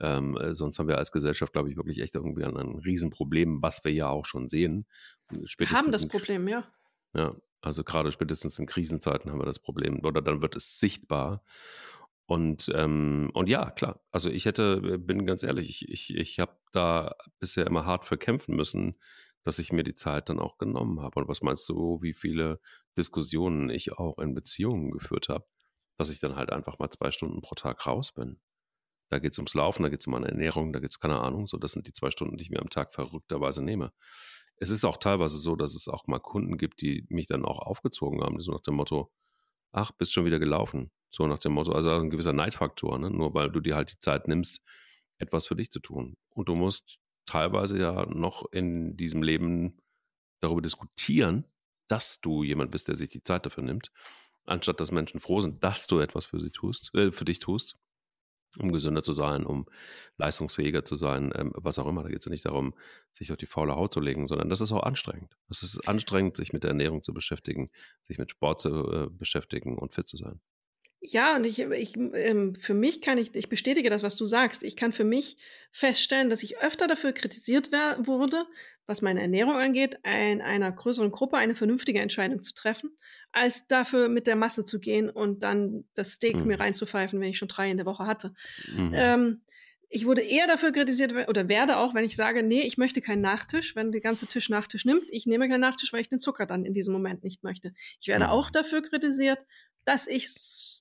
[SPEAKER 4] Ähm, äh, sonst haben wir als Gesellschaft, glaube ich, wirklich echt irgendwie ein, ein Riesenproblem, was wir ja auch schon sehen.
[SPEAKER 3] Spätestens haben das Problem, ja.
[SPEAKER 4] Ja, also gerade spätestens in Krisenzeiten haben wir das Problem oder dann wird es sichtbar. Und, ähm, und ja, klar. Also ich hätte, äh, bin ganz ehrlich, ich, ich, ich habe da bisher immer hart für kämpfen müssen, dass ich mir die Zeit dann auch genommen habe. Und was meinst du, wie viele Diskussionen ich auch in Beziehungen geführt habe, dass ich dann halt einfach mal zwei Stunden pro Tag raus bin? Da geht es ums Laufen, da geht es um meine Ernährung, da geht es keine Ahnung. So, das sind die zwei Stunden, die ich mir am Tag verrückterweise nehme. Es ist auch teilweise so, dass es auch mal Kunden gibt, die mich dann auch aufgezogen haben, so nach dem Motto, ach, bist schon wieder gelaufen. So nach dem Motto, also ein gewisser Neidfaktor, ne? nur weil du dir halt die Zeit nimmst, etwas für dich zu tun. Und du musst teilweise ja noch in diesem Leben darüber diskutieren, dass du jemand bist, der sich die Zeit dafür nimmt, anstatt dass Menschen froh sind, dass du etwas für sie tust, äh, für dich tust um gesünder zu sein, um leistungsfähiger zu sein, ähm, was auch immer. Da geht es ja nicht darum, sich auf die faule Haut zu legen, sondern das ist auch anstrengend. Es ist anstrengend, sich mit der Ernährung zu beschäftigen, sich mit Sport zu äh, beschäftigen und fit zu sein.
[SPEAKER 3] Ja, und ich, ich ähm, für mich kann ich, ich bestätige das, was du sagst. Ich kann für mich feststellen, dass ich öfter dafür kritisiert wurde, was meine Ernährung angeht, in einer größeren Gruppe eine vernünftige Entscheidung zu treffen, als dafür mit der Masse zu gehen und dann das Steak mhm. mir reinzupfeifen, wenn ich schon drei in der Woche hatte. Mhm. Ähm, ich wurde eher dafür kritisiert oder werde auch, wenn ich sage, nee, ich möchte keinen Nachtisch, wenn der ganze Tisch Nachtisch nimmt. Ich nehme keinen Nachtisch, weil ich den Zucker dann in diesem Moment nicht möchte. Ich werde mhm. auch dafür kritisiert, dass ich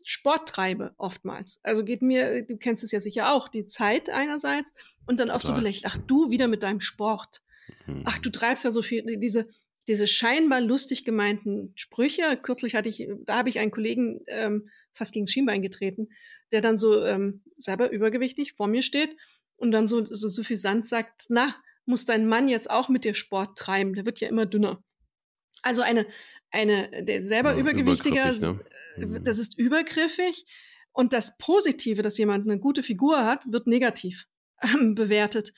[SPEAKER 3] Sport treibe oftmals. Also geht mir, du kennst es ja sicher auch, die Zeit einerseits und dann auch Klar. so belächelt, ach du wieder mit deinem Sport. Mhm. Ach, du treibst ja so viel, diese, diese scheinbar lustig gemeinten Sprüche. Kürzlich hatte ich, da habe ich einen Kollegen ähm, fast gegen das Schienbein getreten, der dann so ähm, selber übergewichtig vor mir steht und dann so, so, Sand sagt, na, muss dein Mann jetzt auch mit dir Sport treiben, der wird ja immer dünner. Also eine, eine, der selber ja, übergewichtiger, ne? Äh, mhm. das ist übergriffig. Und das Positive, dass jemand eine gute Figur hat, wird negativ ähm, bewertet.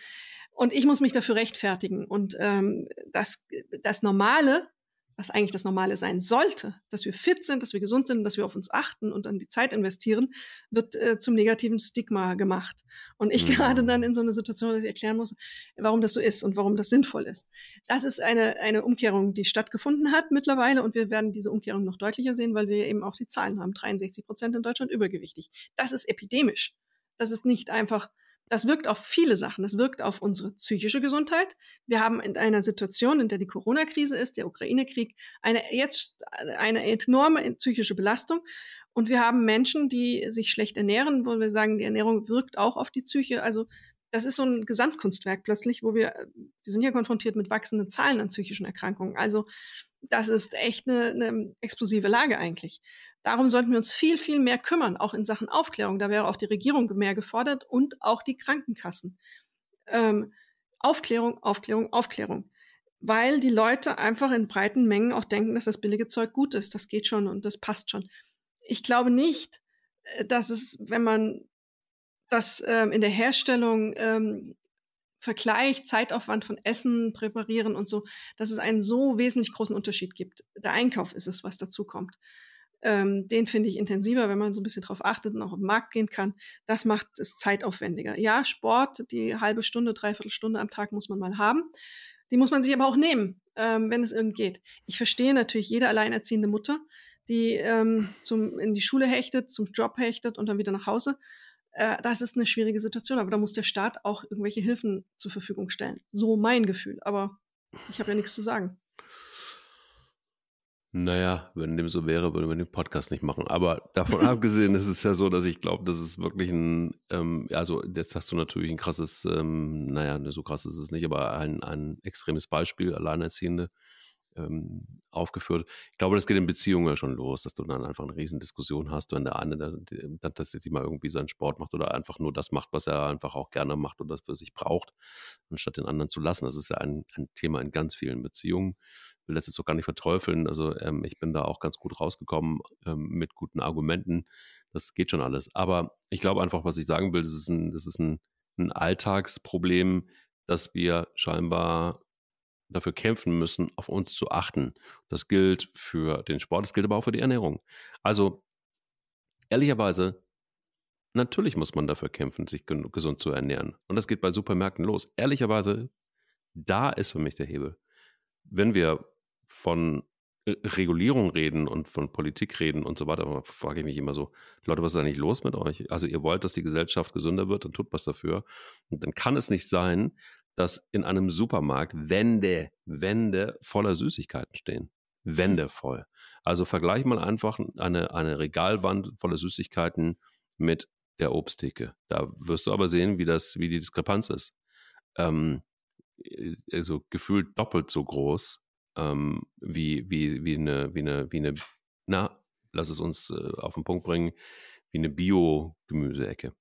[SPEAKER 3] Und ich muss mich dafür rechtfertigen. Und ähm, das, das Normale was eigentlich das Normale sein sollte, dass wir fit sind, dass wir gesund sind, dass wir auf uns achten und an die Zeit investieren, wird äh, zum negativen Stigma gemacht. Und ich mhm. gerade dann in so einer Situation, dass ich erklären muss, warum das so ist und warum das sinnvoll ist. Das ist eine, eine Umkehrung, die stattgefunden hat mittlerweile und wir werden diese Umkehrung noch deutlicher sehen, weil wir eben auch die Zahlen haben. 63 Prozent in Deutschland übergewichtig. Das ist epidemisch. Das ist nicht einfach das wirkt auf viele Sachen. Das wirkt auf unsere psychische Gesundheit. Wir haben in einer Situation, in der die Corona-Krise ist, der Ukraine-Krieg, eine jetzt eine enorme psychische Belastung. Und wir haben Menschen, die sich schlecht ernähren, wo wir sagen, die Ernährung wirkt auch auf die Psyche. Also das ist so ein Gesamtkunstwerk plötzlich, wo wir, wir sind ja konfrontiert mit wachsenden Zahlen an psychischen Erkrankungen. Also das ist echt eine, eine explosive Lage eigentlich. Darum sollten wir uns viel, viel mehr kümmern, auch in Sachen Aufklärung. Da wäre auch die Regierung mehr gefordert und auch die Krankenkassen. Ähm, Aufklärung, Aufklärung, Aufklärung. Weil die Leute einfach in breiten Mengen auch denken, dass das billige Zeug gut ist. Das geht schon und das passt schon. Ich glaube nicht, äh, dass es, wenn man das ähm, in der Herstellung ähm, vergleicht, Zeitaufwand von Essen, Präparieren und so, dass es einen so wesentlich großen Unterschied gibt. Der Einkauf ist es, was dazu kommt. Ähm, den finde ich intensiver, wenn man so ein bisschen drauf achtet und auch im Markt gehen kann. Das macht es zeitaufwendiger. Ja, Sport, die halbe Stunde, dreiviertel Stunde am Tag muss man mal haben. Die muss man sich aber auch nehmen, ähm, wenn es irgend geht. Ich verstehe natürlich jede alleinerziehende Mutter, die ähm, zum, in die Schule hechtet, zum Job hechtet und dann wieder nach Hause. Äh, das ist eine schwierige Situation, aber da muss der Staat auch irgendwelche Hilfen zur Verfügung stellen. So mein Gefühl. Aber ich habe ja nichts zu sagen.
[SPEAKER 4] Naja, wenn dem so wäre, würde man den Podcast nicht machen. Aber davon abgesehen ist es ja so, dass ich glaube, das ist wirklich ein, ähm, also jetzt hast du natürlich ein krasses, ähm, naja, so krass ist es nicht, aber ein, ein extremes Beispiel, Alleinerziehende ähm, aufgeführt. Ich glaube, das geht in Beziehungen ja schon los, dass du dann einfach eine Riesendiskussion hast, wenn der eine dann tatsächlich mal irgendwie seinen Sport macht oder einfach nur das macht, was er einfach auch gerne macht oder für sich braucht, anstatt den anderen zu lassen. Das ist ja ein, ein Thema in ganz vielen Beziehungen will das jetzt auch gar nicht verteufeln. Also ähm, ich bin da auch ganz gut rausgekommen ähm, mit guten Argumenten. Das geht schon alles. Aber ich glaube einfach, was ich sagen will, das ist ein, das ist ein, ein Alltagsproblem, dass wir scheinbar dafür kämpfen müssen, auf uns zu achten. Das gilt für den Sport, das gilt aber auch für die Ernährung. Also ehrlicherweise, natürlich muss man dafür kämpfen, sich gesund zu ernähren. Und das geht bei Supermärkten los. Ehrlicherweise, da ist für mich der Hebel. Wenn wir von äh, Regulierung reden und von Politik reden und so weiter, frage ich mich immer so, Leute, was ist eigentlich los mit euch? Also ihr wollt, dass die Gesellschaft gesünder wird, dann tut was dafür. Und dann kann es nicht sein, dass in einem Supermarkt Wände, Wände voller Süßigkeiten stehen. Wände voll. Also vergleich mal einfach eine, eine Regalwand voller Süßigkeiten mit der Obsttheke. Da wirst du aber sehen, wie das, wie die Diskrepanz ist. Ähm, äh, also gefühlt doppelt so groß ähm, wie, wie, wie eine, wie eine, wie eine, na, lass es uns äh, auf den Punkt bringen, wie eine Bio-Gemüseecke.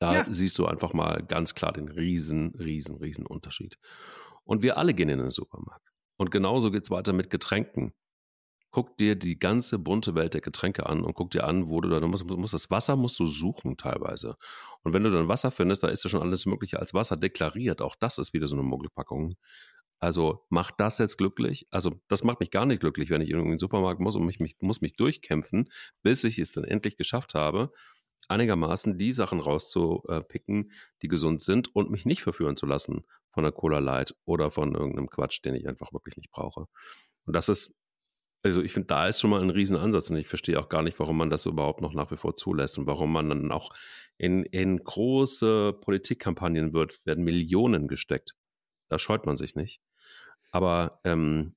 [SPEAKER 4] Da ja. siehst du einfach mal ganz klar den riesen, riesen, riesen Unterschied. Und wir alle gehen in den Supermarkt. Und genauso geht es weiter mit Getränken. Guck dir die ganze bunte Welt der Getränke an und guck dir an, wo du da musst, musst das Wasser musst du suchen teilweise. Und wenn du dann Wasser findest, da ist ja schon alles Mögliche als Wasser deklariert. Auch das ist wieder so eine Muggelpackung. Also macht das jetzt glücklich? Also das macht mich gar nicht glücklich, wenn ich in den Supermarkt muss und mich, mich, muss mich durchkämpfen, bis ich es dann endlich geschafft habe, einigermaßen die Sachen rauszupicken, die gesund sind und mich nicht verführen zu lassen von der Cola Light oder von irgendeinem Quatsch, den ich einfach wirklich nicht brauche. Und das ist also ich finde, da ist schon mal ein Riesenansatz und ich verstehe auch gar nicht, warum man das überhaupt noch nach wie vor zulässt und warum man dann auch in, in große Politikkampagnen wird, werden Millionen gesteckt. Da scheut man sich nicht. Aber, ähm,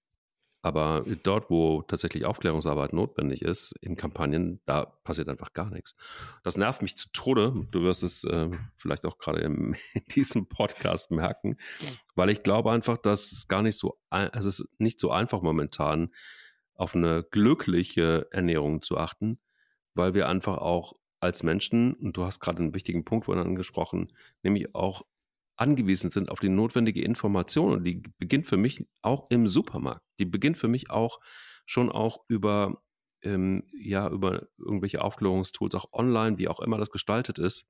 [SPEAKER 4] aber dort, wo tatsächlich Aufklärungsarbeit notwendig ist, in Kampagnen, da passiert einfach gar nichts. Das nervt mich zu Tode. Du wirst es äh, vielleicht auch gerade in diesem Podcast merken, weil ich glaube einfach, dass es gar nicht so, es ist nicht so einfach momentan, auf eine glückliche Ernährung zu achten, weil wir einfach auch als Menschen, und du hast gerade einen wichtigen Punkt vorhin angesprochen, nämlich auch angewiesen sind auf die notwendige Information. Und die beginnt für mich auch im Supermarkt. Die beginnt für mich auch schon auch über, ähm, ja, über irgendwelche Aufklärungstools, auch online, wie auch immer das gestaltet ist,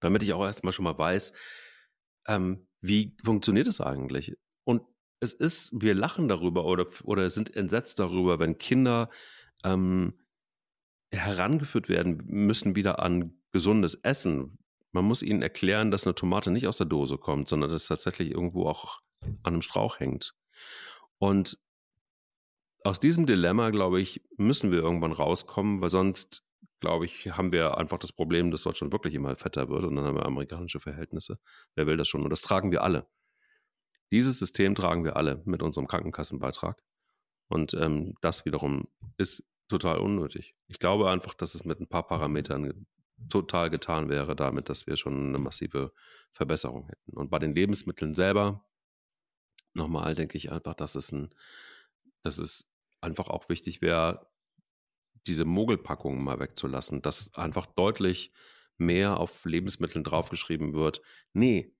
[SPEAKER 4] damit ich auch erstmal schon mal weiß, ähm, wie funktioniert es eigentlich? Und es ist, wir lachen darüber oder, oder sind entsetzt darüber, wenn Kinder ähm, herangeführt werden müssen wieder an gesundes Essen. Man muss ihnen erklären, dass eine Tomate nicht aus der Dose kommt, sondern dass es tatsächlich irgendwo auch an einem Strauch hängt. Und aus diesem Dilemma, glaube ich, müssen wir irgendwann rauskommen, weil sonst, glaube ich, haben wir einfach das Problem, dass Deutschland wirklich immer fetter wird und dann haben wir amerikanische Verhältnisse. Wer will das schon? Und das tragen wir alle. Dieses System tragen wir alle mit unserem Krankenkassenbeitrag. Und ähm, das wiederum ist total unnötig. Ich glaube einfach, dass es mit ein paar Parametern total getan wäre, damit, dass wir schon eine massive Verbesserung hätten. Und bei den Lebensmitteln selber, nochmal denke ich einfach, dass es ein, dass es einfach auch wichtig wäre, diese Mogelpackungen mal wegzulassen, dass einfach deutlich mehr auf Lebensmitteln draufgeschrieben wird. Nee,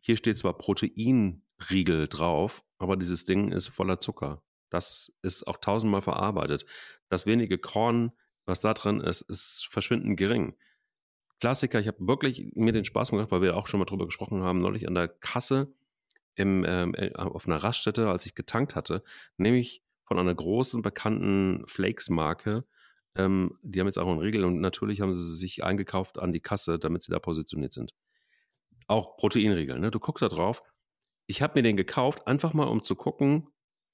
[SPEAKER 4] hier steht zwar Proteinriegel drauf, aber dieses Ding ist voller Zucker. Das ist auch tausendmal verarbeitet. Das wenige Korn, was da drin ist, ist verschwindend gering. Klassiker, ich habe wirklich mir den Spaß gemacht, weil wir auch schon mal drüber gesprochen haben, neulich an der Kasse im, ähm, äh, auf einer Raststätte, als ich getankt hatte, nämlich von einer großen, bekannten Flakes-Marke. Ähm, die haben jetzt auch einen Riegel und natürlich haben sie sich eingekauft an die Kasse, damit sie da positioniert sind auch Proteinriegel. Ne? Du guckst da drauf. Ich habe mir den gekauft, einfach mal um zu gucken,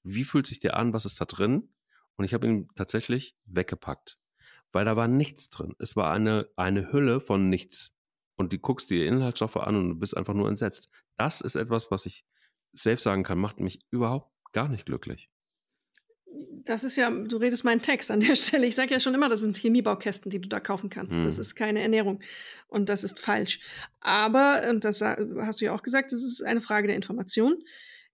[SPEAKER 4] wie fühlt sich der an, was ist da drin. Und ich habe ihn tatsächlich weggepackt, weil da war nichts drin. Es war eine, eine Hülle von nichts. Und du guckst dir Inhaltsstoffe an und du bist einfach nur entsetzt. Das ist etwas, was ich selbst sagen kann, macht mich überhaupt gar nicht glücklich
[SPEAKER 3] das ist ja, du redest meinen Text an der Stelle. Ich sage ja schon immer, das sind Chemiebaukästen, die du da kaufen kannst. Hm. Das ist keine Ernährung und das ist falsch. Aber, und das hast du ja auch gesagt, das ist eine Frage der Information.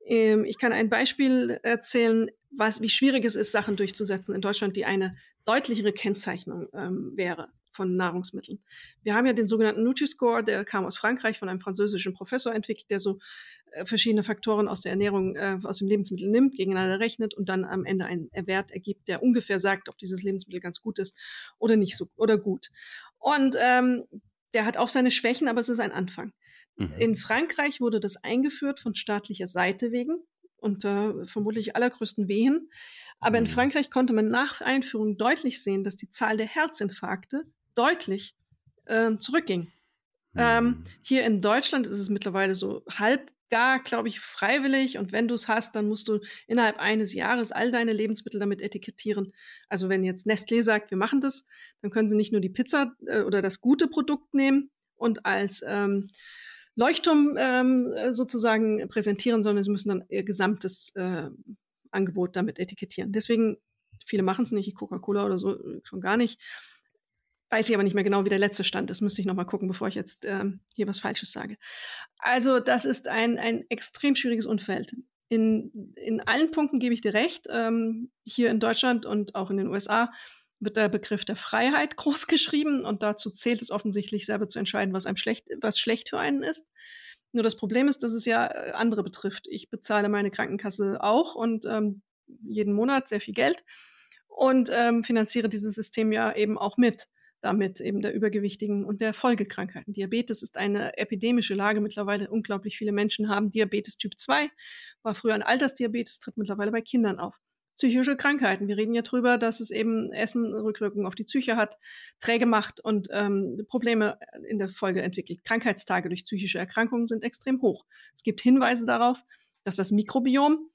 [SPEAKER 3] Ähm, ich kann ein Beispiel erzählen, was, wie schwierig es ist, Sachen durchzusetzen in Deutschland, die eine deutlichere Kennzeichnung ähm, wäre von Nahrungsmitteln. Wir haben ja den sogenannten Nutri-Score, der kam aus Frankreich von einem französischen Professor entwickelt, der so äh, verschiedene Faktoren aus der Ernährung, äh, aus dem Lebensmittel nimmt, gegeneinander rechnet und dann am Ende einen Wert ergibt, der ungefähr sagt, ob dieses Lebensmittel ganz gut ist oder nicht so oder gut. Und ähm, der hat auch seine Schwächen, aber es ist ein Anfang. Mhm. In Frankreich wurde das eingeführt von staatlicher Seite wegen unter vermutlich allergrößten Wehen. Aber in mhm. Frankreich konnte man nach Einführung deutlich sehen, dass die Zahl der Herzinfarkte deutlich äh, zurückging. Ähm, mhm. hier in Deutschland ist es mittlerweile so halb gar, glaube ich, freiwillig. Und wenn du es hast, dann musst du innerhalb eines Jahres all deine Lebensmittel damit etikettieren. Also wenn jetzt Nestlé sagt, wir machen das, dann können sie nicht nur die Pizza äh, oder das gute Produkt nehmen und als ähm, Leuchtturm ähm, sozusagen präsentieren, sondern sie müssen dann ihr gesamtes äh, Angebot damit etikettieren. Deswegen, viele machen es nicht, Coca-Cola oder so schon gar nicht. Weiß ich aber nicht mehr genau, wie der letzte Stand ist. Müsste ich noch mal gucken, bevor ich jetzt ähm, hier was Falsches sage. Also das ist ein, ein extrem schwieriges Umfeld. In, in allen Punkten gebe ich dir recht. Ähm, hier in Deutschland und auch in den USA wird der Begriff der Freiheit groß geschrieben und dazu zählt es offensichtlich selber zu entscheiden, was einem schlecht, was schlecht für einen ist. Nur das Problem ist, dass es ja äh, andere betrifft. Ich bezahle meine Krankenkasse auch und ähm, jeden Monat sehr viel Geld und ähm, finanziere dieses System ja eben auch mit damit eben der Übergewichtigen und der Folgekrankheiten. Diabetes ist eine epidemische Lage mittlerweile. Unglaublich viele Menschen haben Diabetes Typ 2, war früher ein Altersdiabetes, tritt mittlerweile bei Kindern auf. Psychische Krankheiten. Wir reden ja drüber, dass es eben Essen Rückwirkungen auf die Psyche hat, träge macht und ähm, Probleme in der Folge entwickelt. Krankheitstage durch psychische Erkrankungen sind extrem hoch. Es gibt Hinweise darauf, dass das Mikrobiom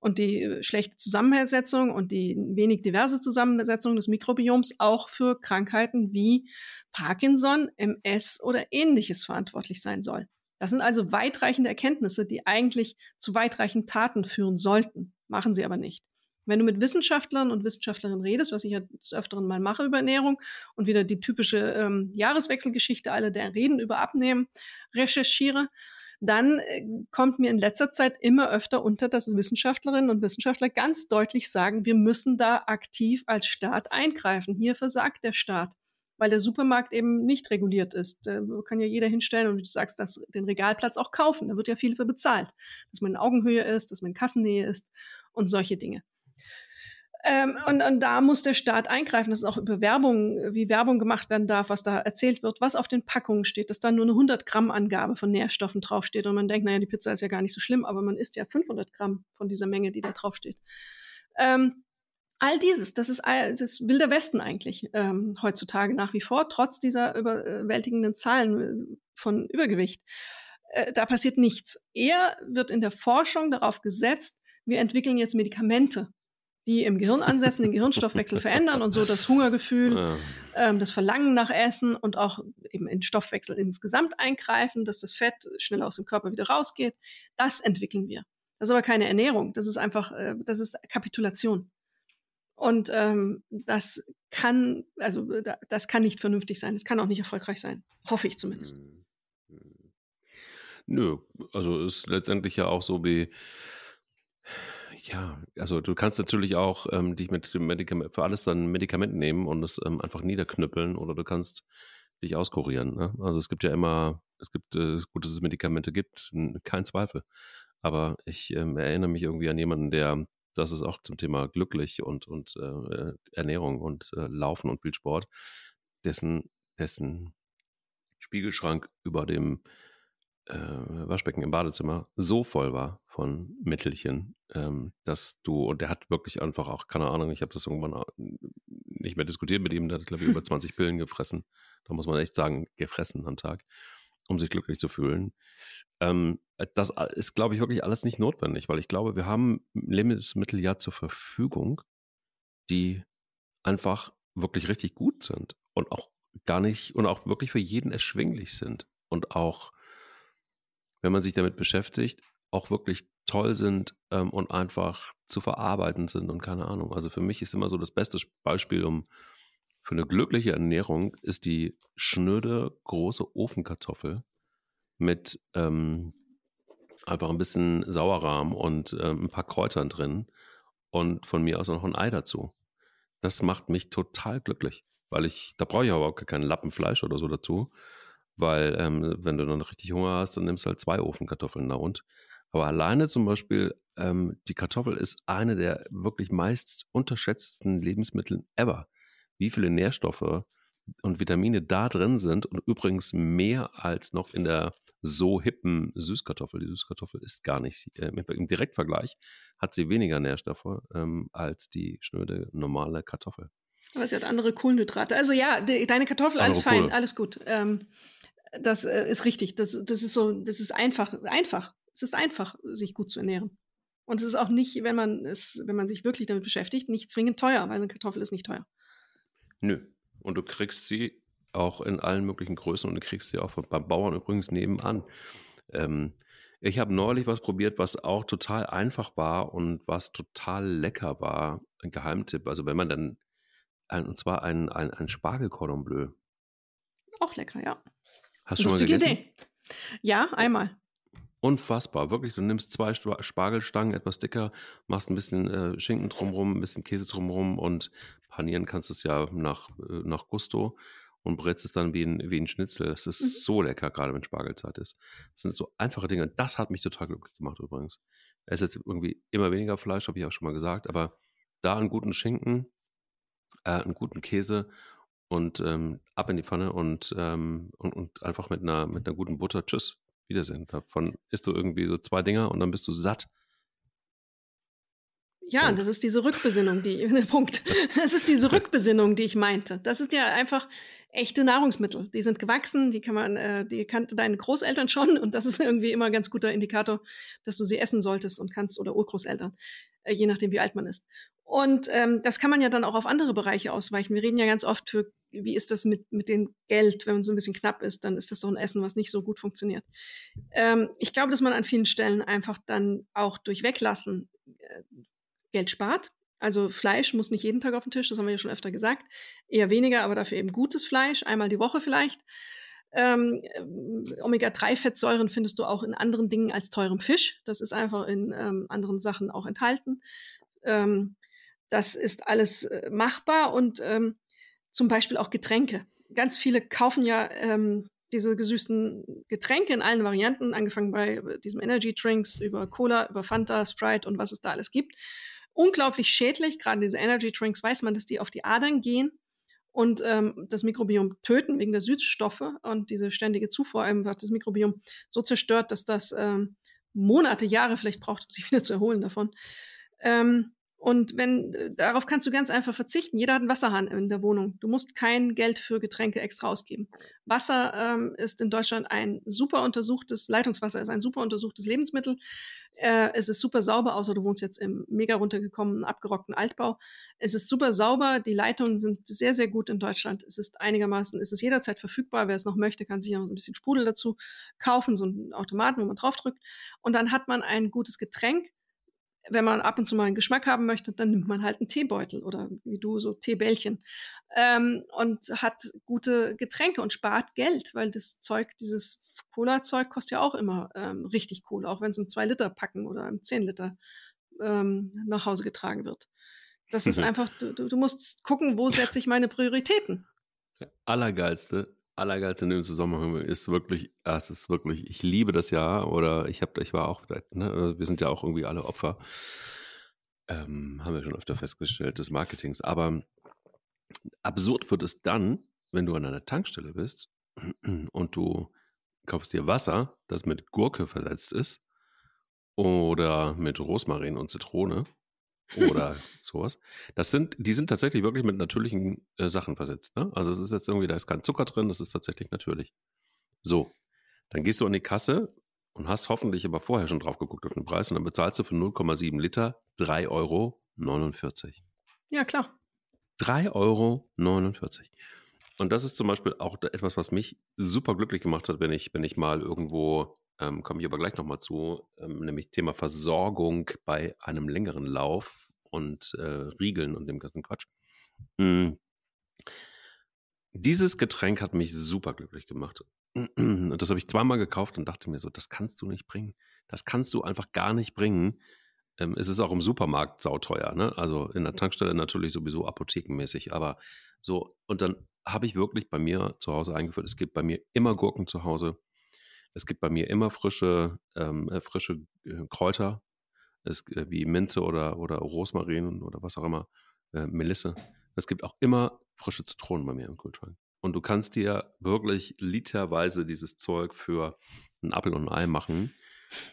[SPEAKER 3] und die äh, schlechte Zusammensetzung und die wenig diverse Zusammensetzung des Mikrobioms auch für Krankheiten wie Parkinson, MS oder ähnliches verantwortlich sein soll. Das sind also weitreichende Erkenntnisse, die eigentlich zu weitreichenden Taten führen sollten, machen sie aber nicht. Wenn du mit Wissenschaftlern und Wissenschaftlerinnen redest, was ich ja des Öfteren mal mache über Ernährung und wieder die typische ähm, Jahreswechselgeschichte, alle der Reden über Abnehmen recherchiere, dann äh, kommt mir in letzter Zeit immer öfter unter, dass Wissenschaftlerinnen und Wissenschaftler ganz deutlich sagen, wir müssen da aktiv als Staat eingreifen. Hier versagt der Staat, weil der Supermarkt eben nicht reguliert ist. Da kann ja jeder hinstellen und du sagst, dass den Regalplatz auch kaufen. Da wird ja viel für bezahlt, dass man in Augenhöhe ist, dass man in Kassennähe ist und solche Dinge. Ähm, und, und da muss der Staat eingreifen, dass auch über Werbung, wie Werbung gemacht werden darf, was da erzählt wird, was auf den Packungen steht, dass da nur eine 100 Gramm Angabe von Nährstoffen draufsteht und man denkt, naja, die Pizza ist ja gar nicht so schlimm, aber man isst ja 500 Gramm von dieser Menge, die da draufsteht. Ähm, all dieses, das ist, das ist wilder Westen eigentlich ähm, heutzutage nach wie vor, trotz dieser überwältigenden Zahlen äh, von Übergewicht. Äh, da passiert nichts. Eher wird in der Forschung darauf gesetzt, wir entwickeln jetzt Medikamente die im Gehirn ansetzen, den Gehirnstoffwechsel verändern und so das Hungergefühl, ja. ähm, das Verlangen nach Essen und auch eben in Stoffwechsel insgesamt eingreifen, dass das Fett schnell aus dem Körper wieder rausgeht. Das entwickeln wir. Das ist aber keine Ernährung. Das ist einfach, äh, das ist Kapitulation. Und ähm, das kann, also das kann nicht vernünftig sein. Das kann auch nicht erfolgreich sein. Hoffe ich zumindest. Hm, hm.
[SPEAKER 4] Nö, also ist letztendlich ja auch so wie ja, also du kannst natürlich auch ähm, dich mit Medikament für alles dann Medikament nehmen und es ähm, einfach niederknüppeln oder du kannst dich auskurieren. Ne? Also es gibt ja immer, es gibt, äh, gut, dass es Medikamente gibt, kein Zweifel. Aber ich ähm, erinnere mich irgendwie an jemanden, der, das ist auch zum Thema glücklich und, und äh, Ernährung und äh, Laufen und viel Sport, dessen, dessen Spiegelschrank über dem Waschbecken im Badezimmer so voll war von Mittelchen, ähm, dass du, und der hat wirklich einfach auch, keine Ahnung, ich habe das irgendwann nicht mehr diskutiert mit ihm, der hat, glaube ich, über 20 Pillen gefressen. Da muss man echt sagen, gefressen am Tag, um sich glücklich zu fühlen. Ähm, das ist, glaube ich, wirklich alles nicht notwendig, weil ich glaube, wir haben Lebensmittel ja zur Verfügung, die einfach wirklich richtig gut sind und auch gar nicht und auch wirklich für jeden erschwinglich sind und auch wenn man sich damit beschäftigt, auch wirklich toll sind ähm, und einfach zu verarbeiten sind und keine Ahnung. Also für mich ist immer so das beste Beispiel um für eine glückliche Ernährung ist die schnöde große Ofenkartoffel mit ähm, einfach ein bisschen Sauerrahm und ähm, ein paar Kräutern drin und von mir aus noch ein Ei dazu. Das macht mich total glücklich, weil ich, da brauche ich aber auch Lappen Fleisch oder so dazu, weil ähm, wenn du dann richtig Hunger hast, dann nimmst du halt zwei Ofenkartoffeln na und. Aber alleine zum Beispiel, ähm, die Kartoffel ist eine der wirklich meist unterschätzten Lebensmittel ever. Wie viele Nährstoffe und Vitamine da drin sind und übrigens mehr als noch in der so hippen Süßkartoffel. Die Süßkartoffel ist gar nicht, äh, im Direktvergleich hat sie weniger Nährstoffe ähm, als die schnöde normale Kartoffel.
[SPEAKER 3] Aber sie hat andere Kohlenhydrate. Also ja, die, deine Kartoffel, alles fein, Kohle. alles gut. Ähm, das äh, ist richtig. Das, das ist so, das ist einfach, einfach. Es ist einfach, sich gut zu ernähren. Und es ist auch nicht, wenn man es, wenn man sich wirklich damit beschäftigt, nicht zwingend teuer, weil eine Kartoffel ist nicht teuer.
[SPEAKER 4] Nö. Und du kriegst sie auch in allen möglichen Größen und du kriegst sie auch beim Bauern übrigens nebenan. Ähm, ich habe neulich was probiert, was auch total einfach war und was total lecker war. Ein Geheimtipp. Also wenn man dann, ein, und zwar ein, ein, ein Spargel Cordon Bleu.
[SPEAKER 3] Auch lecker, ja.
[SPEAKER 4] Hast du schon mal gegessen?
[SPEAKER 3] Idee. Ja, einmal.
[SPEAKER 4] Unfassbar, wirklich. Du nimmst zwei Spargelstangen, etwas dicker, machst ein bisschen äh, Schinken drumherum, ein bisschen Käse drumherum und panieren kannst du es ja nach, äh, nach Gusto und brätst es dann wie ein, wie ein Schnitzel. Es ist mhm. so lecker, gerade wenn Spargelzeit ist. Das sind so einfache Dinge. Das hat mich total glücklich gemacht übrigens. Es ist jetzt irgendwie immer weniger Fleisch, habe ich auch schon mal gesagt, aber da einen guten Schinken, äh, einen guten Käse und ähm, ab in die Pfanne und, ähm, und, und, einfach mit einer, mit einer guten Butter, tschüss, Wiedersehen. Davon isst du irgendwie so zwei Dinger und dann bist du satt.
[SPEAKER 3] Ja, Punkt. das ist diese Rückbesinnung, die, Punkt. Das ist diese Rückbesinnung, die ich meinte. Das ist ja einfach, echte Nahrungsmittel. Die sind gewachsen, die kann man, äh, die kannte deine Großeltern schon und das ist irgendwie immer ein ganz guter Indikator, dass du sie essen solltest und kannst oder Urgroßeltern, äh, je nachdem wie alt man ist. Und ähm, das kann man ja dann auch auf andere Bereiche ausweichen. Wir reden ja ganz oft für, wie ist das mit, mit dem Geld, wenn man so ein bisschen knapp ist, dann ist das doch ein Essen, was nicht so gut funktioniert. Ähm, ich glaube, dass man an vielen Stellen einfach dann auch durch Weglassen äh, Geld spart. Also Fleisch muss nicht jeden Tag auf den Tisch, das haben wir ja schon öfter gesagt. Eher weniger, aber dafür eben gutes Fleisch, einmal die Woche vielleicht. Ähm, äh, Omega-3-Fettsäuren findest du auch in anderen Dingen als teurem Fisch. Das ist einfach in ähm, anderen Sachen auch enthalten. Ähm, das ist alles äh, machbar und ähm, zum Beispiel auch Getränke. Ganz viele kaufen ja ähm, diese gesüßten Getränke in allen Varianten, angefangen bei äh, diesem Energy Drinks über Cola, über Fanta, Sprite und was es da alles gibt. Unglaublich schädlich, gerade diese Energy Drinks weiß man, dass die auf die Adern gehen und ähm, das Mikrobiom töten wegen der Süßstoffe und diese ständige Zufuhr einfach das Mikrobiom so zerstört, dass das ähm, Monate, Jahre vielleicht braucht, um sich wieder zu erholen davon. Ähm, und wenn, äh, darauf kannst du ganz einfach verzichten. Jeder hat einen Wasserhahn in der Wohnung. Du musst kein Geld für Getränke extra ausgeben. Wasser ähm, ist in Deutschland ein super untersuchtes, Leitungswasser ist ein super untersuchtes Lebensmittel. Äh, es ist super sauber, außer du wohnst jetzt im mega runtergekommenen, abgerockten Altbau. Es ist super sauber. Die Leitungen sind sehr, sehr gut in Deutschland. Es ist einigermaßen, es ist jederzeit verfügbar. Wer es noch möchte, kann sich noch so ein bisschen Sprudel dazu kaufen, so einen Automaten, wo man draufdrückt. Und dann hat man ein gutes Getränk wenn man ab und zu mal einen Geschmack haben möchte, dann nimmt man halt einen Teebeutel oder wie du so Teebällchen ähm, und hat gute Getränke und spart Geld, weil das Zeug, dieses Cola-Zeug kostet ja auch immer ähm, richtig Kohle, auch wenn es im 2-Liter-Packen oder im 10-Liter ähm, nach Hause getragen wird. Das ist einfach, du, du musst gucken, wo setze ich meine Prioritäten.
[SPEAKER 4] Allergeilste Allergeilste in dem Zusammenhang ist wirklich, es ist wirklich, ich liebe das ja, oder ich habe, ich war auch, ne, also wir sind ja auch irgendwie alle Opfer, ähm, haben wir schon öfter festgestellt, des Marketings. Aber absurd wird es dann, wenn du an einer Tankstelle bist und du kaufst dir Wasser, das mit Gurke versetzt ist oder mit Rosmarin und Zitrone oder sowas. Das sind, die sind tatsächlich wirklich mit natürlichen äh, Sachen versetzt. Ne? Also es ist jetzt irgendwie, da ist kein Zucker drin, das ist tatsächlich natürlich. So, dann gehst du an die Kasse und hast hoffentlich aber vorher schon drauf geguckt auf den Preis und dann bezahlst du für 0,7 Liter 3,49 Euro.
[SPEAKER 3] Ja, klar.
[SPEAKER 4] 3,49 Euro. Und das ist zum Beispiel auch etwas, was mich super glücklich gemacht hat, wenn ich, wenn ich mal irgendwo ähm, komme ich aber gleich nochmal zu, ähm, nämlich Thema Versorgung bei einem längeren Lauf und äh, Riegeln und dem ganzen Quatsch. Mhm. Dieses Getränk hat mich super glücklich gemacht. Und das habe ich zweimal gekauft und dachte mir so, das kannst du nicht bringen. Das kannst du einfach gar nicht bringen. Ähm, es ist auch im Supermarkt sauteuer, ne? Also in der Tankstelle natürlich sowieso apothekenmäßig, aber so, und dann habe ich wirklich bei mir zu Hause eingeführt, es gibt bei mir immer Gurken zu Hause. Es gibt bei mir immer frische, ähm, äh, frische äh, Kräuter, es, äh, wie Minze oder, oder Rosmarin oder was auch immer, äh, Melisse. Es gibt auch immer frische Zitronen bei mir im Kühlschrank. Und du kannst dir wirklich literweise dieses Zeug für einen Apfel und ein Ei machen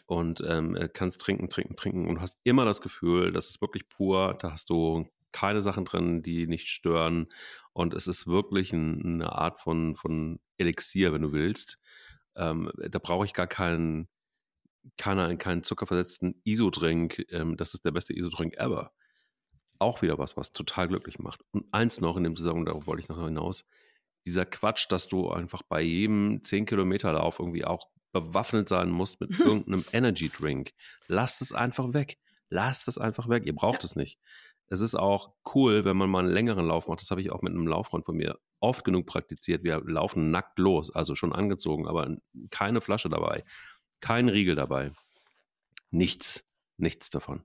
[SPEAKER 4] und ähm, äh, kannst trinken, trinken, trinken und hast immer das Gefühl, das ist wirklich pur. Da hast du keine Sachen drin, die nicht stören. Und es ist wirklich ein, eine Art von, von Elixier, wenn du willst. Ähm, da brauche ich gar keinen, keinen, keinen zuckerversetzten Isodrink. Ähm, das ist der beste Isodrink ever. Auch wieder was, was total glücklich macht. Und eins noch in dem Zusammenhang, darauf wollte ich noch hinaus. Dieser Quatsch, dass du einfach bei jedem 10 Kilometer Lauf irgendwie auch bewaffnet sein musst mit irgendeinem Energy Drink. Lasst es einfach weg. Lasst es einfach weg. Ihr braucht ja. es nicht. Es ist auch cool, wenn man mal einen längeren Lauf macht. Das habe ich auch mit einem Lauffreund von mir oft genug praktiziert. Wir laufen nackt los, also schon angezogen, aber keine Flasche dabei, kein Riegel dabei. Nichts, nichts davon.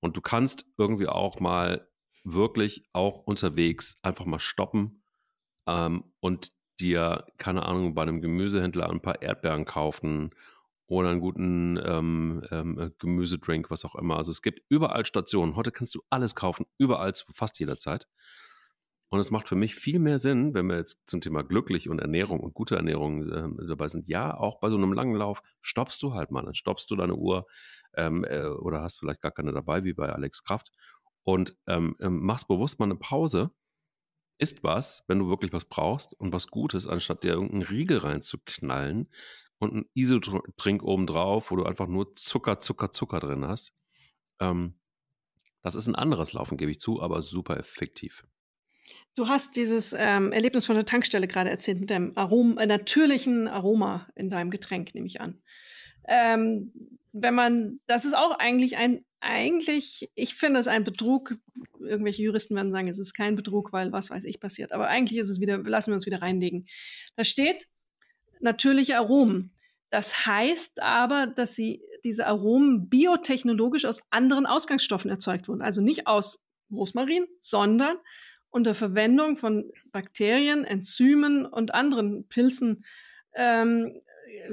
[SPEAKER 4] Und du kannst irgendwie auch mal wirklich auch unterwegs einfach mal stoppen ähm, und dir, keine Ahnung, bei einem Gemüsehändler ein paar Erdbeeren kaufen oder einen guten ähm, ähm, äh, Gemüsedrink, was auch immer. Also es gibt überall Stationen. Heute kannst du alles kaufen, überall fast jeder Zeit. Und es macht für mich viel mehr Sinn, wenn wir jetzt zum Thema glücklich und Ernährung und gute Ernährung äh, dabei sind. Ja, auch bei so einem langen Lauf stoppst du halt mal. Dann stoppst du deine Uhr ähm, äh, oder hast vielleicht gar keine dabei, wie bei Alex Kraft. Und ähm, ähm machst bewusst mal eine Pause isst was, wenn du wirklich was brauchst und was Gutes, anstatt dir irgendeinen Riegel reinzuknallen und einen Isotrink obendrauf, wo du einfach nur Zucker, Zucker, Zucker drin hast. Ähm, das ist ein anderes Laufen, gebe ich zu, aber super effektiv.
[SPEAKER 3] Du hast dieses ähm, Erlebnis von der Tankstelle gerade erzählt mit dem Arom äh, natürlichen Aroma in deinem Getränk, nehme ich an. Ähm, wenn man, das ist auch eigentlich ein, eigentlich, ich finde es ein Betrug. Irgendwelche Juristen werden sagen, es ist kein Betrug, weil was weiß ich passiert. Aber eigentlich ist es wieder, lassen wir uns wieder reinlegen. Da steht natürliche Aromen. Das heißt aber, dass sie diese Aromen biotechnologisch aus anderen Ausgangsstoffen erzeugt wurden. Also nicht aus Rosmarin, sondern unter Verwendung von Bakterien, Enzymen und anderen Pilzen ähm,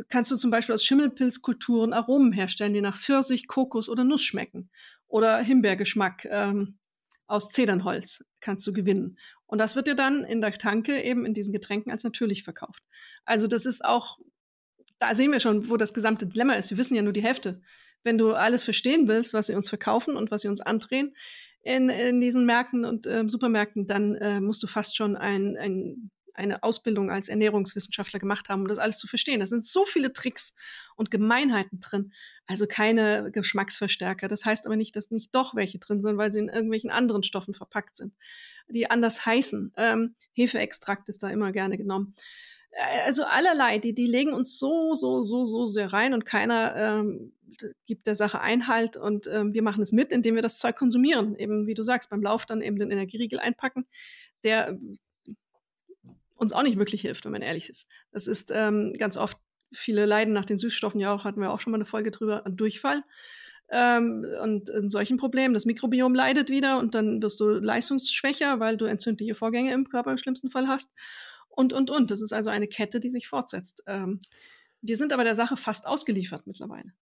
[SPEAKER 3] kannst du zum Beispiel aus Schimmelpilzkulturen Aromen herstellen, die nach Pfirsich, Kokos oder Nuss schmecken. Oder Himbeergeschmack ähm, aus Zedernholz kannst du gewinnen. Und das wird dir dann in der Tanke eben in diesen Getränken als natürlich verkauft. Also das ist auch, da sehen wir schon, wo das gesamte Dilemma ist. Wir wissen ja nur die Hälfte. Wenn du alles verstehen willst, was sie uns verkaufen und was sie uns andrehen in, in diesen Märkten und äh, Supermärkten, dann äh, musst du fast schon ein, ein eine Ausbildung als Ernährungswissenschaftler gemacht haben, um das alles zu verstehen. Da sind so viele Tricks und Gemeinheiten drin. Also keine Geschmacksverstärker. Das heißt aber nicht, dass nicht doch welche drin sind, weil sie in irgendwelchen anderen Stoffen verpackt sind, die anders heißen. Ähm, Hefeextrakt ist da immer gerne genommen. Äh, also allerlei, die, die legen uns so, so, so, so sehr rein und keiner ähm, gibt der Sache Einhalt und ähm, wir machen es mit, indem wir das Zeug konsumieren. Eben, wie du sagst, beim Lauf dann eben den Energieriegel einpacken, der uns auch nicht wirklich hilft, wenn man ehrlich ist. Das ist ähm, ganz oft, viele leiden nach den Süßstoffen ja auch, hatten wir auch schon mal eine Folge drüber, an Durchfall. Ähm, und in solchen Problemen, das Mikrobiom leidet wieder und dann wirst du leistungsschwächer, weil du entzündliche Vorgänge im Körper im schlimmsten Fall hast. Und, und, und. Das ist also eine Kette, die sich fortsetzt. Ähm, wir sind aber der Sache fast ausgeliefert mittlerweile.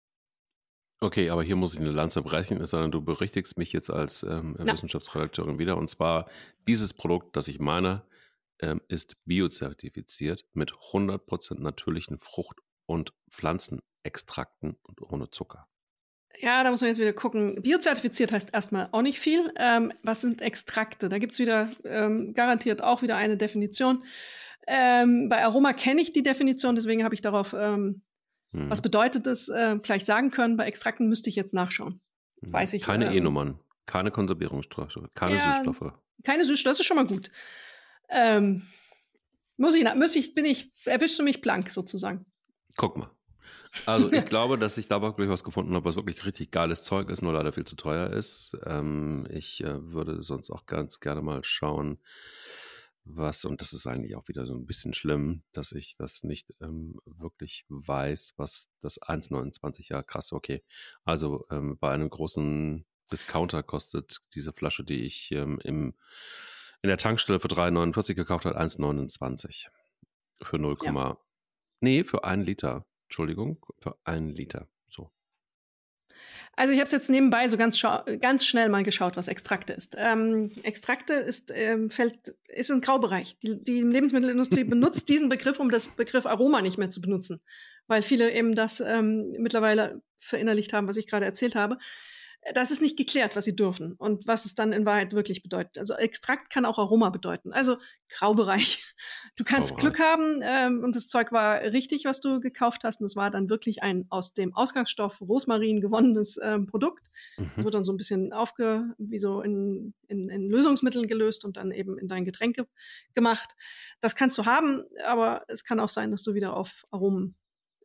[SPEAKER 4] Okay, aber hier muss ich eine Lanze brechen, sondern du berichtigst mich jetzt als ähm, Wissenschaftsredakteurin wieder. Und zwar dieses Produkt, das ich meine, ähm, ist biozertifiziert mit 100% natürlichen Frucht- und Pflanzenextrakten und ohne Zucker.
[SPEAKER 3] Ja, da muss man jetzt wieder gucken. Biozertifiziert heißt erstmal auch nicht viel. Ähm, was sind Extrakte? Da gibt es wieder ähm, garantiert auch wieder eine Definition. Ähm, bei Aroma kenne ich die Definition, deswegen habe ich darauf, ähm, hm. was bedeutet es, äh, gleich sagen können. Bei Extrakten müsste ich jetzt nachschauen. Hm. Weiß ich.
[SPEAKER 4] Keine ähm, E-Nummern, keine Konservierungsstoffe, keine ja, Süßstoffe.
[SPEAKER 3] Keine Süßstoffe, das ist schon mal gut. Ähm, muss ich, muss ich, bin ich, erwischst du mich blank sozusagen.
[SPEAKER 4] Guck mal. Also ich glaube, dass ich da wirklich was gefunden habe, was wirklich richtig geiles Zeug ist, nur leider viel zu teuer ist. Ähm, ich äh, würde sonst auch ganz gerne mal schauen, was, und das ist eigentlich auch wieder so ein bisschen schlimm, dass ich das nicht ähm, wirklich weiß, was das 1,29, ja krass, okay. Also ähm, bei einem großen Discounter kostet diese Flasche, die ich ähm, im in der Tankstelle für 3,49 gekauft hat, 1,29. Für 0, ja. nee, für einen Liter. Entschuldigung, für einen Liter. So.
[SPEAKER 3] Also ich habe es jetzt nebenbei so ganz, ganz schnell mal geschaut, was Extrakte ist. Ähm, Extrakte ist, ähm, fällt, ist ein Graubereich. Die, die Lebensmittelindustrie benutzt diesen Begriff, um das Begriff Aroma nicht mehr zu benutzen, weil viele eben das ähm, mittlerweile verinnerlicht haben, was ich gerade erzählt habe das ist nicht geklärt, was sie dürfen und was es dann in Wahrheit wirklich bedeutet. Also Extrakt kann auch Aroma bedeuten. Also Graubereich. Du kannst Graubereich. Glück haben ähm, und das Zeug war richtig, was du gekauft hast. Und es war dann wirklich ein aus dem Ausgangsstoff Rosmarin gewonnenes ähm, Produkt. Mhm. Das wird dann so ein bisschen aufge, wie so in, in, in Lösungsmitteln gelöst und dann eben in dein Getränk gemacht. Das kannst du haben, aber es kann auch sein, dass du wieder auf Aromen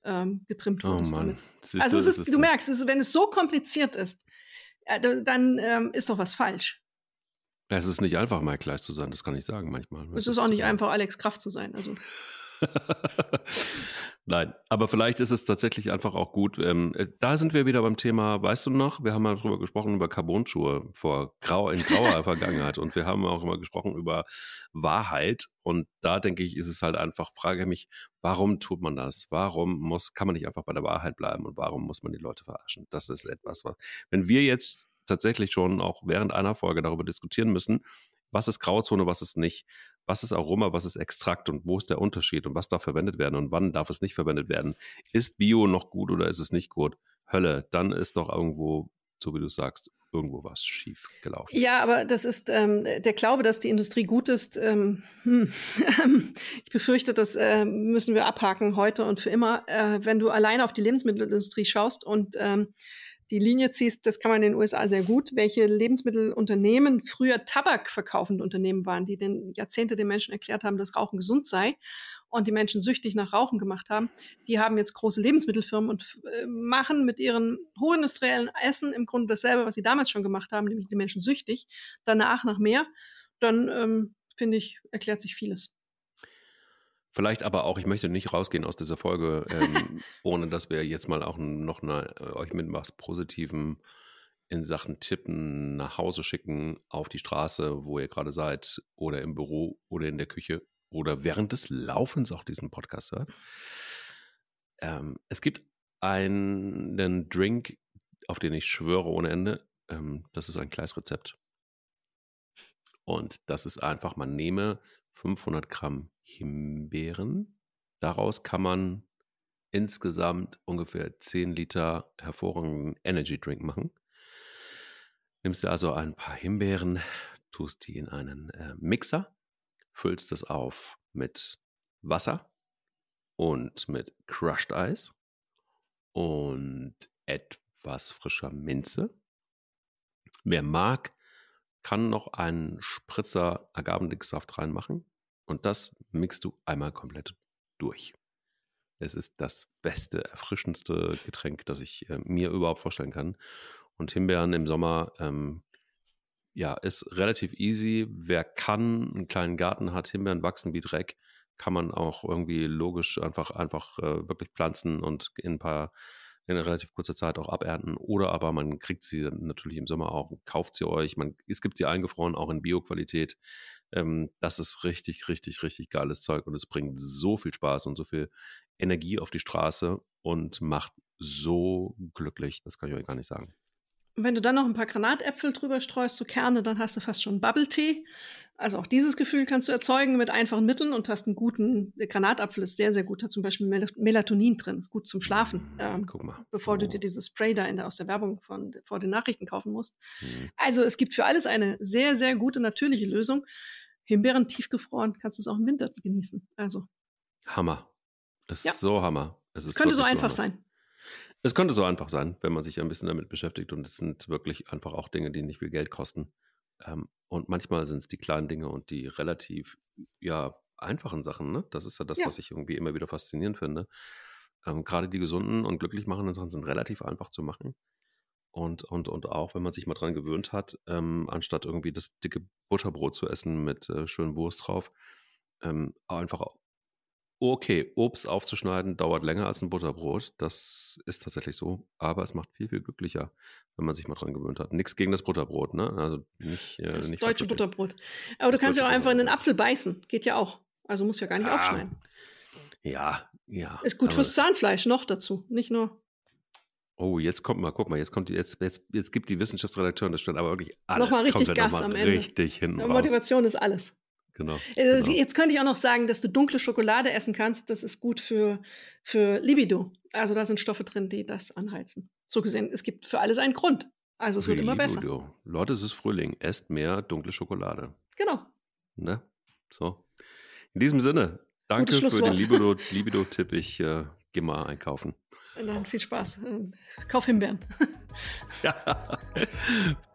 [SPEAKER 3] ähm, getrimmt oh wurdest oh damit. also es ist, du merkst, es ist, wenn es so kompliziert ist, dann ähm, ist doch was falsch.
[SPEAKER 4] Es ist nicht einfach, Mike Leis zu sein, das kann ich sagen manchmal.
[SPEAKER 3] Es ist auch nicht einfach, Alex Kraft zu sein. Also.
[SPEAKER 4] Nein, aber vielleicht ist es tatsächlich einfach auch gut. Ähm, äh, da sind wir wieder beim Thema, weißt du noch, wir haben mal drüber gesprochen über Carbonschuhe vor grau, in grauer Vergangenheit und wir haben auch immer gesprochen über Wahrheit und da denke ich, ist es halt einfach, frage mich, warum tut man das? Warum muss, kann man nicht einfach bei der Wahrheit bleiben und warum muss man die Leute verarschen? Das ist etwas, was, wenn wir jetzt tatsächlich schon auch während einer Folge darüber diskutieren müssen, was ist Grauzone, was ist nicht, was ist Aroma, was ist Extrakt und wo ist der Unterschied und was darf verwendet werden und wann darf es nicht verwendet werden. Ist Bio noch gut oder ist es nicht gut? Hölle, dann ist doch irgendwo, so wie du sagst, irgendwo was schief gelaufen.
[SPEAKER 3] Ja, aber das ist ähm, der Glaube, dass die Industrie gut ist. Ähm, hm, ich befürchte, das äh, müssen wir abhaken heute und für immer. Äh, wenn du alleine auf die Lebensmittelindustrie schaust und ähm, die Linie ziehst, das kann man in den USA sehr gut, welche Lebensmittelunternehmen früher Tabak verkaufende Unternehmen waren, die den Jahrzehnte den Menschen erklärt haben, dass Rauchen gesund sei und die Menschen süchtig nach Rauchen gemacht haben, die haben jetzt große Lebensmittelfirmen und äh, machen mit ihren hochindustriellen Essen im Grunde dasselbe, was sie damals schon gemacht haben, nämlich die Menschen süchtig, danach nach mehr, dann ähm, finde ich, erklärt sich vieles.
[SPEAKER 4] Vielleicht aber auch, ich möchte nicht rausgehen aus dieser Folge, ähm, ohne dass wir jetzt mal auch noch eine, äh, euch mit was Positivem in Sachen Tippen nach Hause schicken, auf die Straße, wo ihr gerade seid, oder im Büro oder in der Küche oder während des Laufens auch diesen Podcast hört. Ähm, es gibt einen Drink, auf den ich schwöre ohne Ende. Ähm, das ist ein Gleisrezept. Und das ist einfach, man nehme 500 Gramm Himbeeren. Daraus kann man insgesamt ungefähr 10 Liter hervorragenden Energy Drink machen. Nimmst du also ein paar Himbeeren, tust die in einen äh, Mixer, füllst es auf mit Wasser und mit Crushed Eis und etwas frischer Minze. Wer mag, kann noch einen Spritzer Agavendicksaft reinmachen. Und das mixt du einmal komplett durch. Es ist das beste, erfrischendste Getränk, das ich äh, mir überhaupt vorstellen kann. Und Himbeeren im Sommer, ähm, ja, ist relativ easy. Wer kann, einen kleinen Garten hat, Himbeeren wachsen wie Dreck, kann man auch irgendwie logisch einfach, einfach äh, wirklich pflanzen und in ein paar in relativ kurzer Zeit auch abernten. Oder aber man kriegt sie natürlich im Sommer auch, kauft sie euch. Man, es gibt sie eingefroren, auch in Bio-Qualität. Ähm, das ist richtig, richtig, richtig geiles Zeug und es bringt so viel Spaß und so viel Energie auf die Straße und macht so glücklich. Das kann ich euch gar nicht sagen.
[SPEAKER 3] Und wenn du dann noch ein paar Granatäpfel drüber streust, so Kerne, dann hast du fast schon Bubble-Tee. Also auch dieses Gefühl kannst du erzeugen mit einfachen Mitteln und hast einen guten, der Granatapfel ist sehr, sehr gut, hat zum Beispiel Melatonin drin, ist gut zum Schlafen. Ähm, Guck mal. Bevor oh. du dir dieses Spray da in der, aus der Werbung von, vor den Nachrichten kaufen musst. Mhm. Also es gibt für alles eine sehr, sehr gute natürliche Lösung. Himbeeren tiefgefroren, kannst du es auch im Winter genießen. Also.
[SPEAKER 4] Hammer. Es ist ja. so Hammer.
[SPEAKER 3] Es, es könnte so einfach so sein.
[SPEAKER 4] Es könnte so einfach sein, wenn man sich ein bisschen damit beschäftigt. Und es sind wirklich einfach auch Dinge, die nicht viel Geld kosten. Ähm, und manchmal sind es die kleinen Dinge und die relativ, ja, einfachen Sachen. Ne? Das ist ja das, ja. was ich irgendwie immer wieder faszinierend finde. Ähm, Gerade die gesunden und glücklich machenden Sachen sind relativ einfach zu machen. Und, und, und auch, wenn man sich mal dran gewöhnt hat, ähm, anstatt irgendwie das dicke Butterbrot zu essen mit äh, schönen Wurst drauf, ähm, einfach Okay, Obst aufzuschneiden dauert länger als ein Butterbrot. Das ist tatsächlich so. Aber es macht viel, viel glücklicher, wenn man sich mal dran gewöhnt hat. Nichts gegen das Butterbrot, ne? Also nicht.
[SPEAKER 3] Äh,
[SPEAKER 4] das
[SPEAKER 3] nicht deutsche Butterbrot. Aber das du kannst ja auch einfach in den Apfel beißen. Geht ja auch. Also musst ja gar nicht ah, aufschneiden.
[SPEAKER 4] Ja, ja.
[SPEAKER 3] Ist gut fürs Zahnfleisch noch dazu. Nicht nur.
[SPEAKER 4] Oh, jetzt kommt mal, guck mal, jetzt kommt die, jetzt, jetzt, jetzt gibt die Wissenschaftsredakteurin das stand aber wirklich alles.
[SPEAKER 3] Nochmal richtig Gas noch am Ende.
[SPEAKER 4] Richtig hin.
[SPEAKER 3] Motivation ist alles.
[SPEAKER 4] Genau,
[SPEAKER 3] also
[SPEAKER 4] genau.
[SPEAKER 3] Jetzt könnte ich auch noch sagen, dass du dunkle Schokolade essen kannst. Das ist gut für, für Libido. Also da sind Stoffe drin, die das anheizen. So gesehen, es gibt für alles einen Grund. Also es wird immer besser.
[SPEAKER 4] Leute, es ist Frühling. Esst mehr dunkle Schokolade.
[SPEAKER 3] Genau.
[SPEAKER 4] Ne? So. In diesem Sinne, danke für den Libido-Tipp. Libido ich äh, gehe mal einkaufen.
[SPEAKER 3] Und dann viel Spaß. Kauf Himbeeren.
[SPEAKER 4] ja.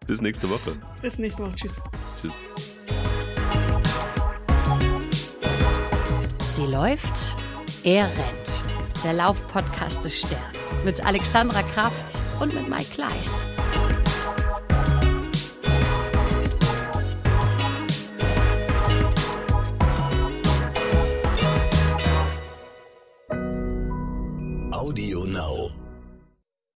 [SPEAKER 4] Bis nächste Woche.
[SPEAKER 3] Bis nächste Woche. Tschüss.
[SPEAKER 4] Tschüss.
[SPEAKER 2] Sie läuft, er rennt. Der Laufpodcast des Stern. Mit Alexandra Kraft und mit Mike Kleiss.